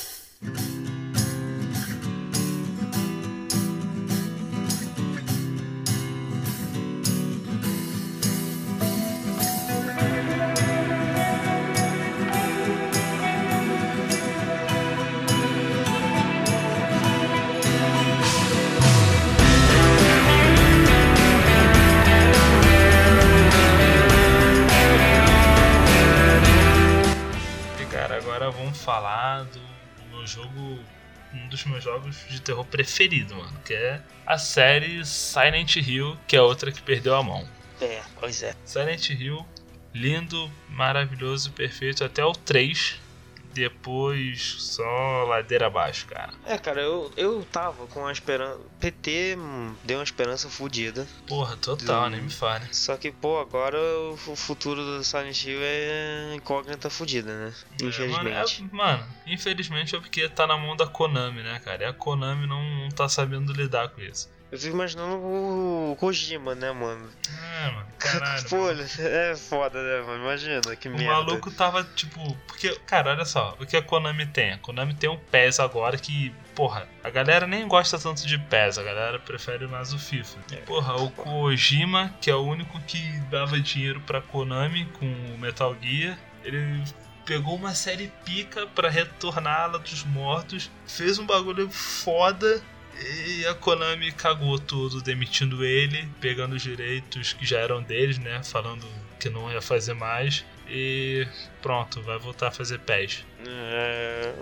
Falar do, do meu jogo. Um dos meus jogos de terror preferido, mano. Que é a série Silent Hill, que é outra que perdeu a mão. É, pois é. Silent Hill, lindo, maravilhoso, perfeito até o 3. Depois só ladeira abaixo, cara. É, cara, eu, eu tava com a esperança. PT deu uma esperança fodida. Porra, total, Do- nem me fale. Só que, pô, agora o fu- futuro do Silent Hill é incógnita fodida, né? É, mano, Infelizmente. é- Mano, infelizmente é porque tá na mão da Konami, né, cara? E a Konami não, não tá sabendo lidar com isso. Eu fico imaginando o Kojima, né, mano? É, mano, caralho. Pô, mano. é foda, né, mano? Imagina, que O merda. maluco tava, tipo. Porque, cara, olha só, o que a Konami tem? A Konami tem um PES agora que, porra, a galera nem gosta tanto de PES, a galera prefere mais o FIFA. E, porra, o Kojima, que é o único que dava dinheiro pra Konami com o Metal Gear, ele pegou uma série pica pra retorná-la dos mortos, fez um bagulho foda. E a Konami cagou tudo, demitindo ele, pegando os direitos que já eram deles, né? Falando que não ia fazer mais. E pronto, vai voltar a fazer PES. É.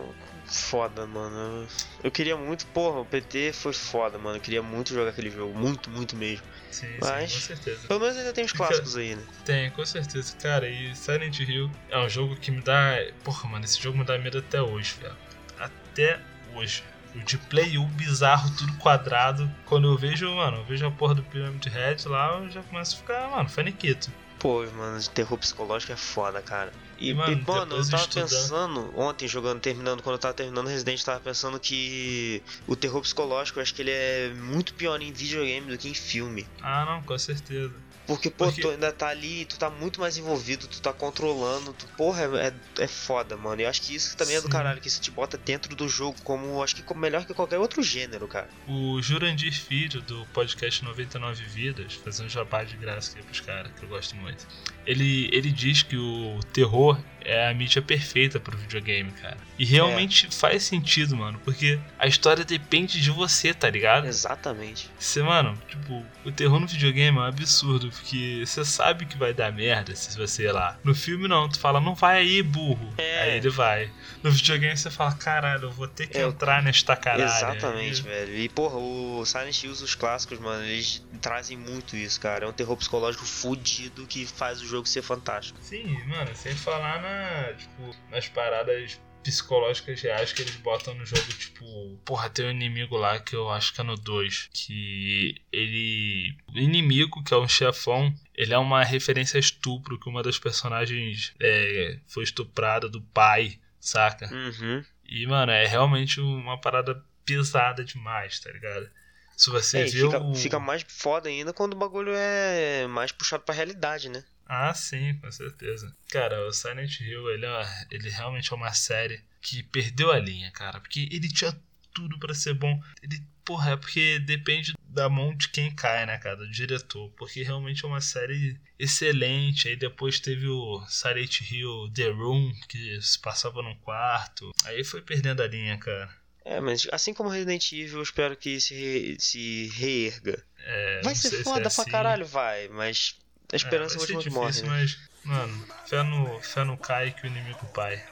Foda, mano. Eu queria muito, porra, o PT foi foda, mano. Eu queria muito jogar aquele jogo. Muito, muito mesmo. Sim, Mas- sim, com certeza. Pelo menos ainda tem os clássicos aí, né? Tem, com certeza. Cara, e Silent Hill é um jogo que me dá. Porra, mano, esse jogo me dá medo até hoje, velho. Até hoje. O de Play 1 bizarro, tudo quadrado. Quando eu vejo, mano, eu vejo a porra do Pyramid Head lá, eu já começo a ficar, mano, faniquito. Pô, mano, de terror psicológico é foda, cara. E, E, mano, e, mano, eu tava estudando- pensando, ontem jogando, terminando, quando eu tava terminando Resident, eu tava pensando que o terror psicológico, eu acho que ele é muito pior em videogame do que em filme. Ah, não, com certeza. Porque, pô, Porque- tu ainda tá ali, tu tá muito mais envolvido, tu tá controlando, tu, porra, é, é, é foda, mano. E eu acho que isso também é do Sim. caralho, que isso te bota dentro do jogo como, acho que como melhor que qualquer outro gênero, cara. O Jurandir Filho, do podcast 99 Vidas, fazendo jabá de graça aqui pros caras, que eu gosto muito. Ele, ele diz que o terror é a mídia perfeita pro videogame, cara. E realmente faz sentido, mano, porque a história depende de você, tá ligado? Exatamente. Você, mano, tipo, o terror no videogame é um absurdo, porque você sabe que vai dar merda se você ir lá. No filme não, tu fala, não vai aí, burro. É. Aí ele vai. No videogame você fala, caralho, eu vou ter que É, entrar nesta caralho. Exatamente, Aí- velho. E, porra, o Silent Hills, os clássicos, mano, eles trazem muito isso, cara. É um terror psicológico fudido que faz o jogo ser fantástico. Sim, mano, sem falar na, tipo, nas paradas psicológicas reais que eles botam no jogo, tipo, porra, tem um inimigo lá que eu acho que é no 2, que ele, o inimigo, que é um chefão, ele é uma referência a estupro, que uma das personagens é, foi estuprada do pai, saca? Uhum. E, mano, é realmente uma parada pesada demais, tá ligado? Se você É, viu fica, o... fica mais foda ainda quando o bagulho é mais puxado pra realidade, né? Ah, sim, com certeza. Cara, o Silent Hill, ele, é, ele realmente é uma série que perdeu a linha, cara. Porque ele tinha tudo pra ser bom. Ele, porra, é porque depende da mão de quem cai, né, cara? Do diretor. Porque realmente é uma série excelente. Aí depois teve o Silent Hill The Room, que se passava num quarto. Aí foi perdendo a linha, cara. É, mas assim como Resident Evil, eu espero que se, re- se reerga. É, vai ser sei se foda é pra assim. caralho, vai, mas a esperança é, é, vai ser morre. difícil, né? mas, mano, fé no, fé no Kai que o inimigo pai.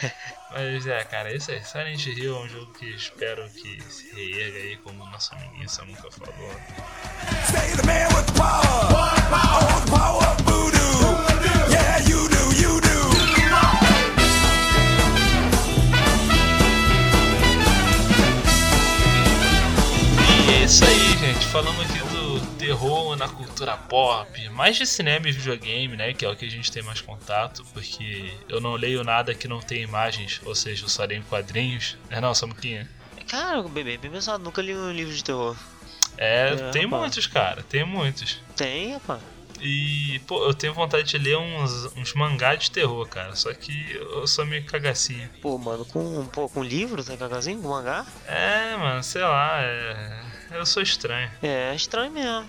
mas é, cara, isso aí. Silent Hill é um jogo que espero que se reerga aí, como o nosso amiguinho Sam nunca falou. Say the man with power. Power of voodoo. Yeah, you do, you do. E é isso aí, gente. Falamos do terror na cultura pop, mais de cinema e videogame, né? Que é o que a gente tem mais contato, porque eu não leio nada que não tenha imagens, ou seja, eu só leio quadrinhos. É não, Samuquinha? Cara, bebê, bem pensado, nunca li um livro de terror. É, É, tem rapaz. muitos, cara, tem muitos. Tem, rapaz. E, pô, eu tenho vontade de ler uns, uns mangá de terror, cara. Só que eu sou meio cagacinho. Pô, mano, com, pô, com livro, tá cagazinho? Com mangá? É, mano, sei lá, é... eu sou estranho. É, estranho mesmo.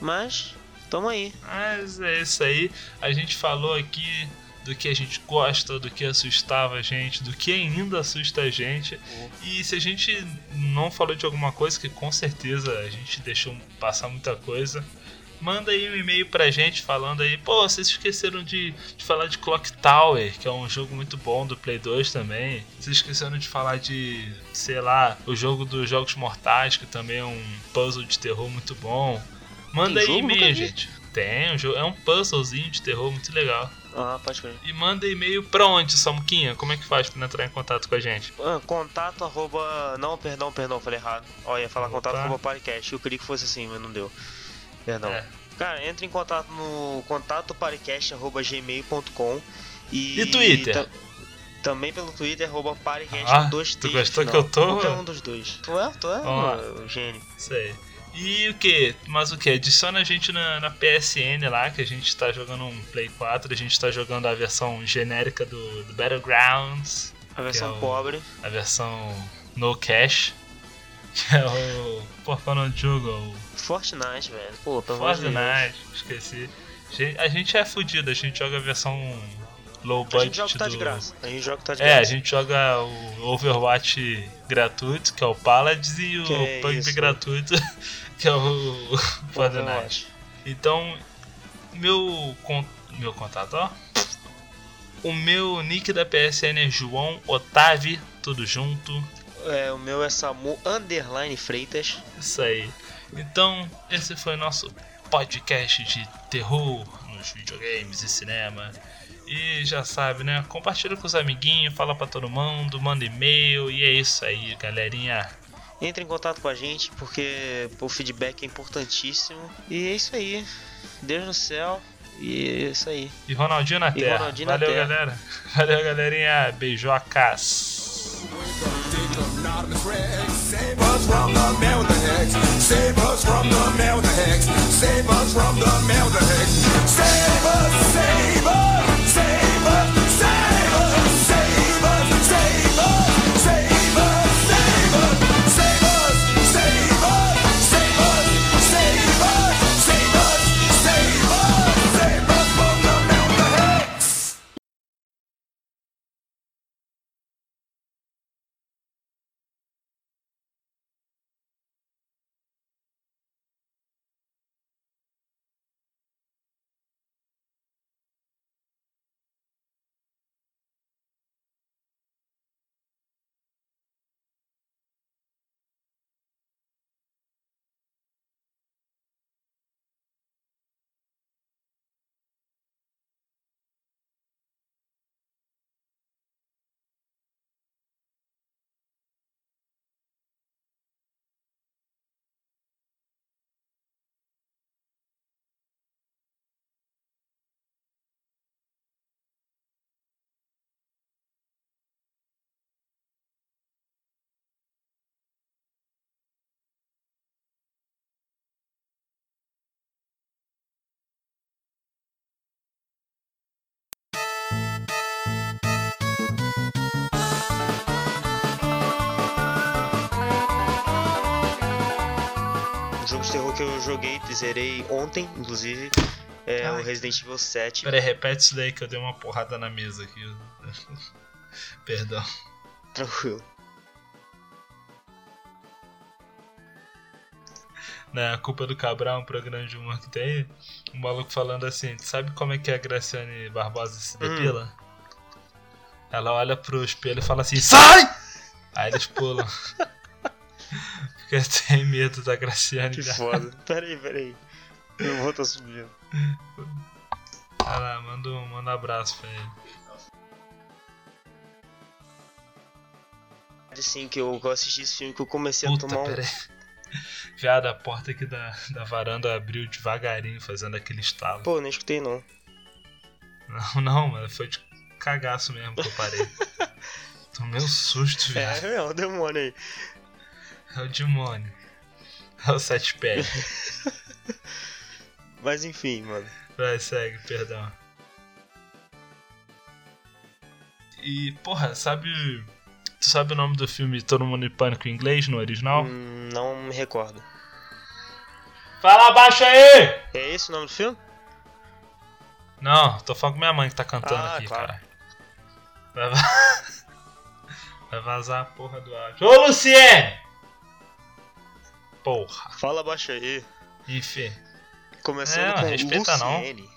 Mas, tamo aí. Mas é isso aí. A gente falou aqui do que a gente gosta, do que assustava a gente, do que ainda assusta a gente. E se a gente não falou de alguma coisa, que com certeza a gente deixou passar muita coisa. Manda aí um e-mail pra gente falando aí, pô, vocês esqueceram de, de falar de Clock Tower, que é um jogo muito bom do Play 2 também. Vocês esqueceram de falar de, sei lá, o jogo dos Jogos Mortais, que também é um puzzle de terror muito bom. Manda Tem aí e-mail, gente. Tem, um jogo, é um puzzlezinho de terror muito legal. Ah, pode crer. E manda e-mail pra onde, Samuquinha? Como é que faz pra entrar em contato com a gente? Ah, contato arroba. Não, perdão, perdão, falei errado. Ó, ia falar Opa. contato arroba podcast. Eu queria que fosse assim, mas não deu. Perdão. É. Cara, entre em contato no contatoparicast.gmail.com e. E Twitter? ta- também pelo Twitter, arroba paricast Ah, dois tu gostou no que eu tô- Qualquer um dos dois. Tu é, tu é Ó. um gênio. Aí. E o que? Mas o que? Adiciona a gente na, na PSN lá, que a gente tá jogando um Play 4, a gente tá jogando a versão genérica do, do Battlegrounds, A versão é o- pobre. a versão no cash, que é o. Pô, qual é o nome do jogo? O Fortnite, velho. Pô, pelo. Fortnite, esqueci. A gente é fudido, a gente joga a versão low A budget gente joga que tá de graça. A gente joga que tá de É, a graça. gente joga o Overwatch gratuito, que é o Paladins, e o é Pump isso. gratuito, que é o Fortnite. Então, meu, con- meu contato, ó. O meu nick da PSN é João Otávio, tudo junto. É, o meu é Samu Underline Freitas. Isso aí. Então, esse foi nosso podcast de terror nos videogames e cinema. E já sabe, né? Compartilha com os amiguinhos, fala pra todo mundo, manda e-mail e é isso aí, galerinha. Entre em contato com a gente, porque o feedback é importantíssimo. E é isso aí. Deus no céu. E é isso aí. E Ronaldinho na E terra. Ronaldinho na Valeu, terra. galera. Valeu, galerinha. Beijocas. Save us from the mail the hex. Save us from the mail the hex. Save us from the mail the hex. Save us, save us, save us, jogo de terror que eu joguei, zerei ontem, inclusive, é Ai. o Resident Evil 7. Peraí, repete isso daí que eu dei uma porrada na mesa aqui. Perdão. Tranquilo. Né, a culpa do Cabral, um programa de humor que tem. Um maluco falando assim: sabe como é que a Graciane Barbosa se depila? Ela olha pro espelho e fala assim: sai! Aí eles pulam. Porque tem medo da Graciane. Que foda. peraí, peraí. Eu vou tá subindo. Vai lá, manda um, manda um abraço pra ele. Assim, que eu, eu assisti esse filme, que eu comecei a Puta, tomar um... peraí. Viado, a porta aqui da, da varanda abriu devagarinho, fazendo aquele estalo. Pô, nem escutei não. Não, não, mano, foi de cagaço mesmo que eu parei. Tomei um susto, viado. é o demônio aí. É o demônio. É o sete pés. Mas enfim, mano. Vai, segue, perdão. E, porra, sabe. Tu sabe o nome do filme Todo Mundo em Pânico em inglês, no original? Hum, não me recordo. Fala abaixo aí! É esse o nome do filme? Não, tô falando com minha mãe que tá cantando Ah, aqui, claro. cara. Vai, va- Vai vazar a porra do áudio. Ô, Luciene! Porra. Fala abaixo aí. Enfim. Começando É, com respeita não. Luciene.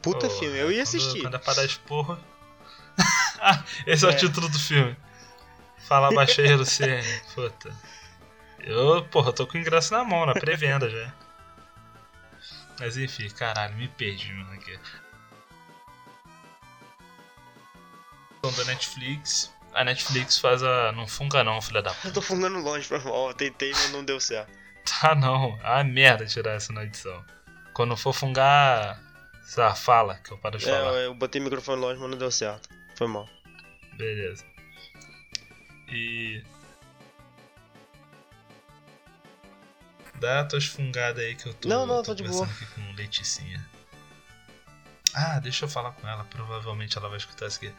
Puta Porra, filme, eu ia quando- assistir. Quando é pra dar esporra. Esse é, É. o título do filme. Fala abaixo aí, Luciene. Puta. Eu, porra, eu tô com o ingresso na mão, na pré-venda já. Mas enfim, caralho, me perdi, mano, aqui. Da Netflix. A Netflix faz a. Não funga não, filha da Eu puta. tô fungando longe pra mal. Eu tentei, mas não deu certo. Tá não. Ah, merda tirar essa na edição. Quando for fungar. Ah, fala, que eu paro de É, falar. eu botei o microfone longe, mas não deu certo. Foi mal. Beleza. E. Dá tuas fungadas aí que eu tô. Não, não, tô de conversando boa. aqui com Leticinha. Ah, deixa eu falar com ela, provavelmente ela vai escutar isso aqui.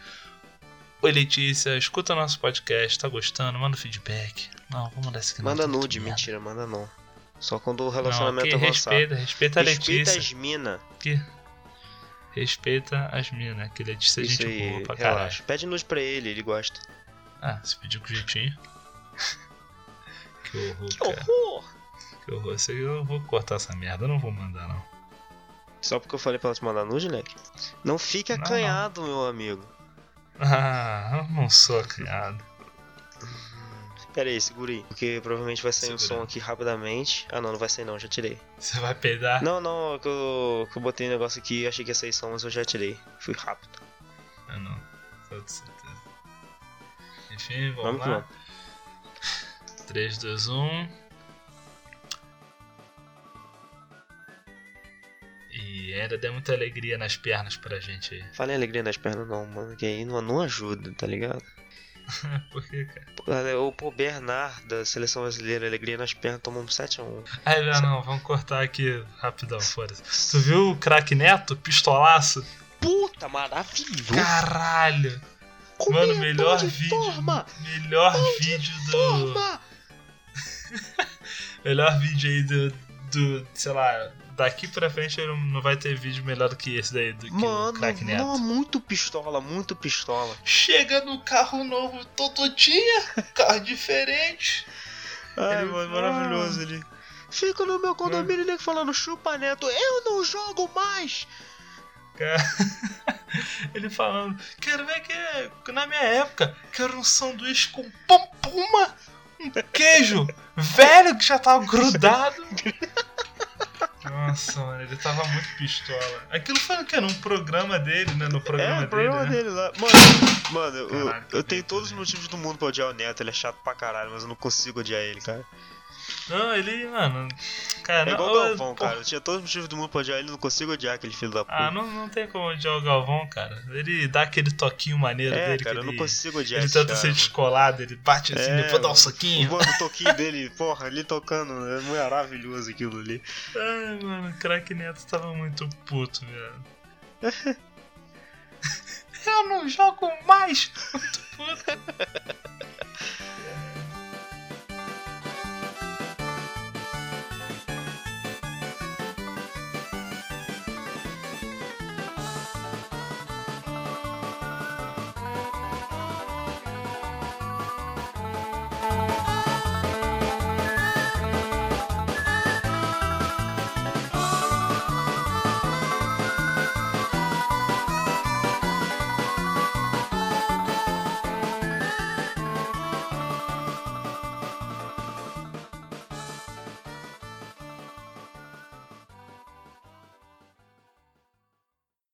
Oi Letícia, escuta nosso podcast, tá gostando? Manda feedback. Não, vamos aqui não, Manda nude, mentira, manda não. Só quando o Não, relacionamento aqui, avançar. respeita, respeita a Respeita Letícia. as mina. Aqui. Respeita as minas, que Letícia é Isso gente aí, boa pra caralho. relaxa. Pede nude pra ele, ele gosta. Ah, se pediu com jeitinho. que horror, Que cara. horror! Que horror. Isso aí eu vou cortar essa merda, eu não vou mandar não. Só porque eu falei pra ela te mandar nude, leque? Não fique Não, acanhado, meu amigo. Ah, eu não sou criado. Pera aí, segura aí. Porque provavelmente vai sair um Segura. som aqui rapidamente. Ah, não, não vai sair não, já tirei. Você vai peidar? Não, não, é que eu, que eu botei um negócio aqui e achei que ia sair som, mas eu já tirei. Fui rápido. Ah, não. De certeza. Enfim, vamos, Vamos lá. vamos. 3, 2, 1. E ainda deu muita alegria nas pernas pra gente aí. Falei alegria nas pernas não, mano, que aí não, não ajuda, tá ligado? Por que, cara? O pô, Bernard da seleção brasileira, alegria nas pernas, tomou um 7x1. Ah, já não, vamos cortar aqui rapidão, foda-se. Tu viu o craque Neto? Pistolaço? Puta, maravilhoso! Caralho! Como Mano, é melhor vídeo. Forma, Melhor vídeo do. Melhor vídeo aí do. do. sei lá. Daqui pra frente não não vai ter vídeo melhor do que esse daí, do que o Mano, Neto. não, muito pistola, muito pistola. Chega no carro novo todo dia, carro diferente. Ai, Ele- mano, maravilhoso ele. Fico no meu condomínio nego falando chupa neto, eu não jogo mais! Cara, Ele falando, quero ver que na minha época, quero um sanduíche com pão puma, um queijo velho que já tava grudado. Nossa, mano, ele tava muito pistola. Aquilo foi o quê? Num programa dele, né? No programa é, o programa dele, né? dele lá. Mano, mano eu, eu tenho todos os motivos do mundo pra odiar o Neto, ele é chato pra caralho, mas eu não consigo odiar ele, cara. Não, ele, mano. Cara, É igual não, o Galvão, pô, cara. Eu tinha todos os motivos do mundo pra odiar ele, não consigo odiar aquele filho da puta. Ah, não, não tem como odiar o Galvão, cara. Ele dá aquele toquinho maneiro é, dele cara, eu não consigo odiar ele tenta cara, ser descolado, ele bate assim, É, depois dá um soquinho. Mano, o toquinho dele, porra, ali tocando, é maravilhoso aquilo ali. Ai, mano, o craque Neto tava muito puto, velho. Eu não jogo mais! Muito puto.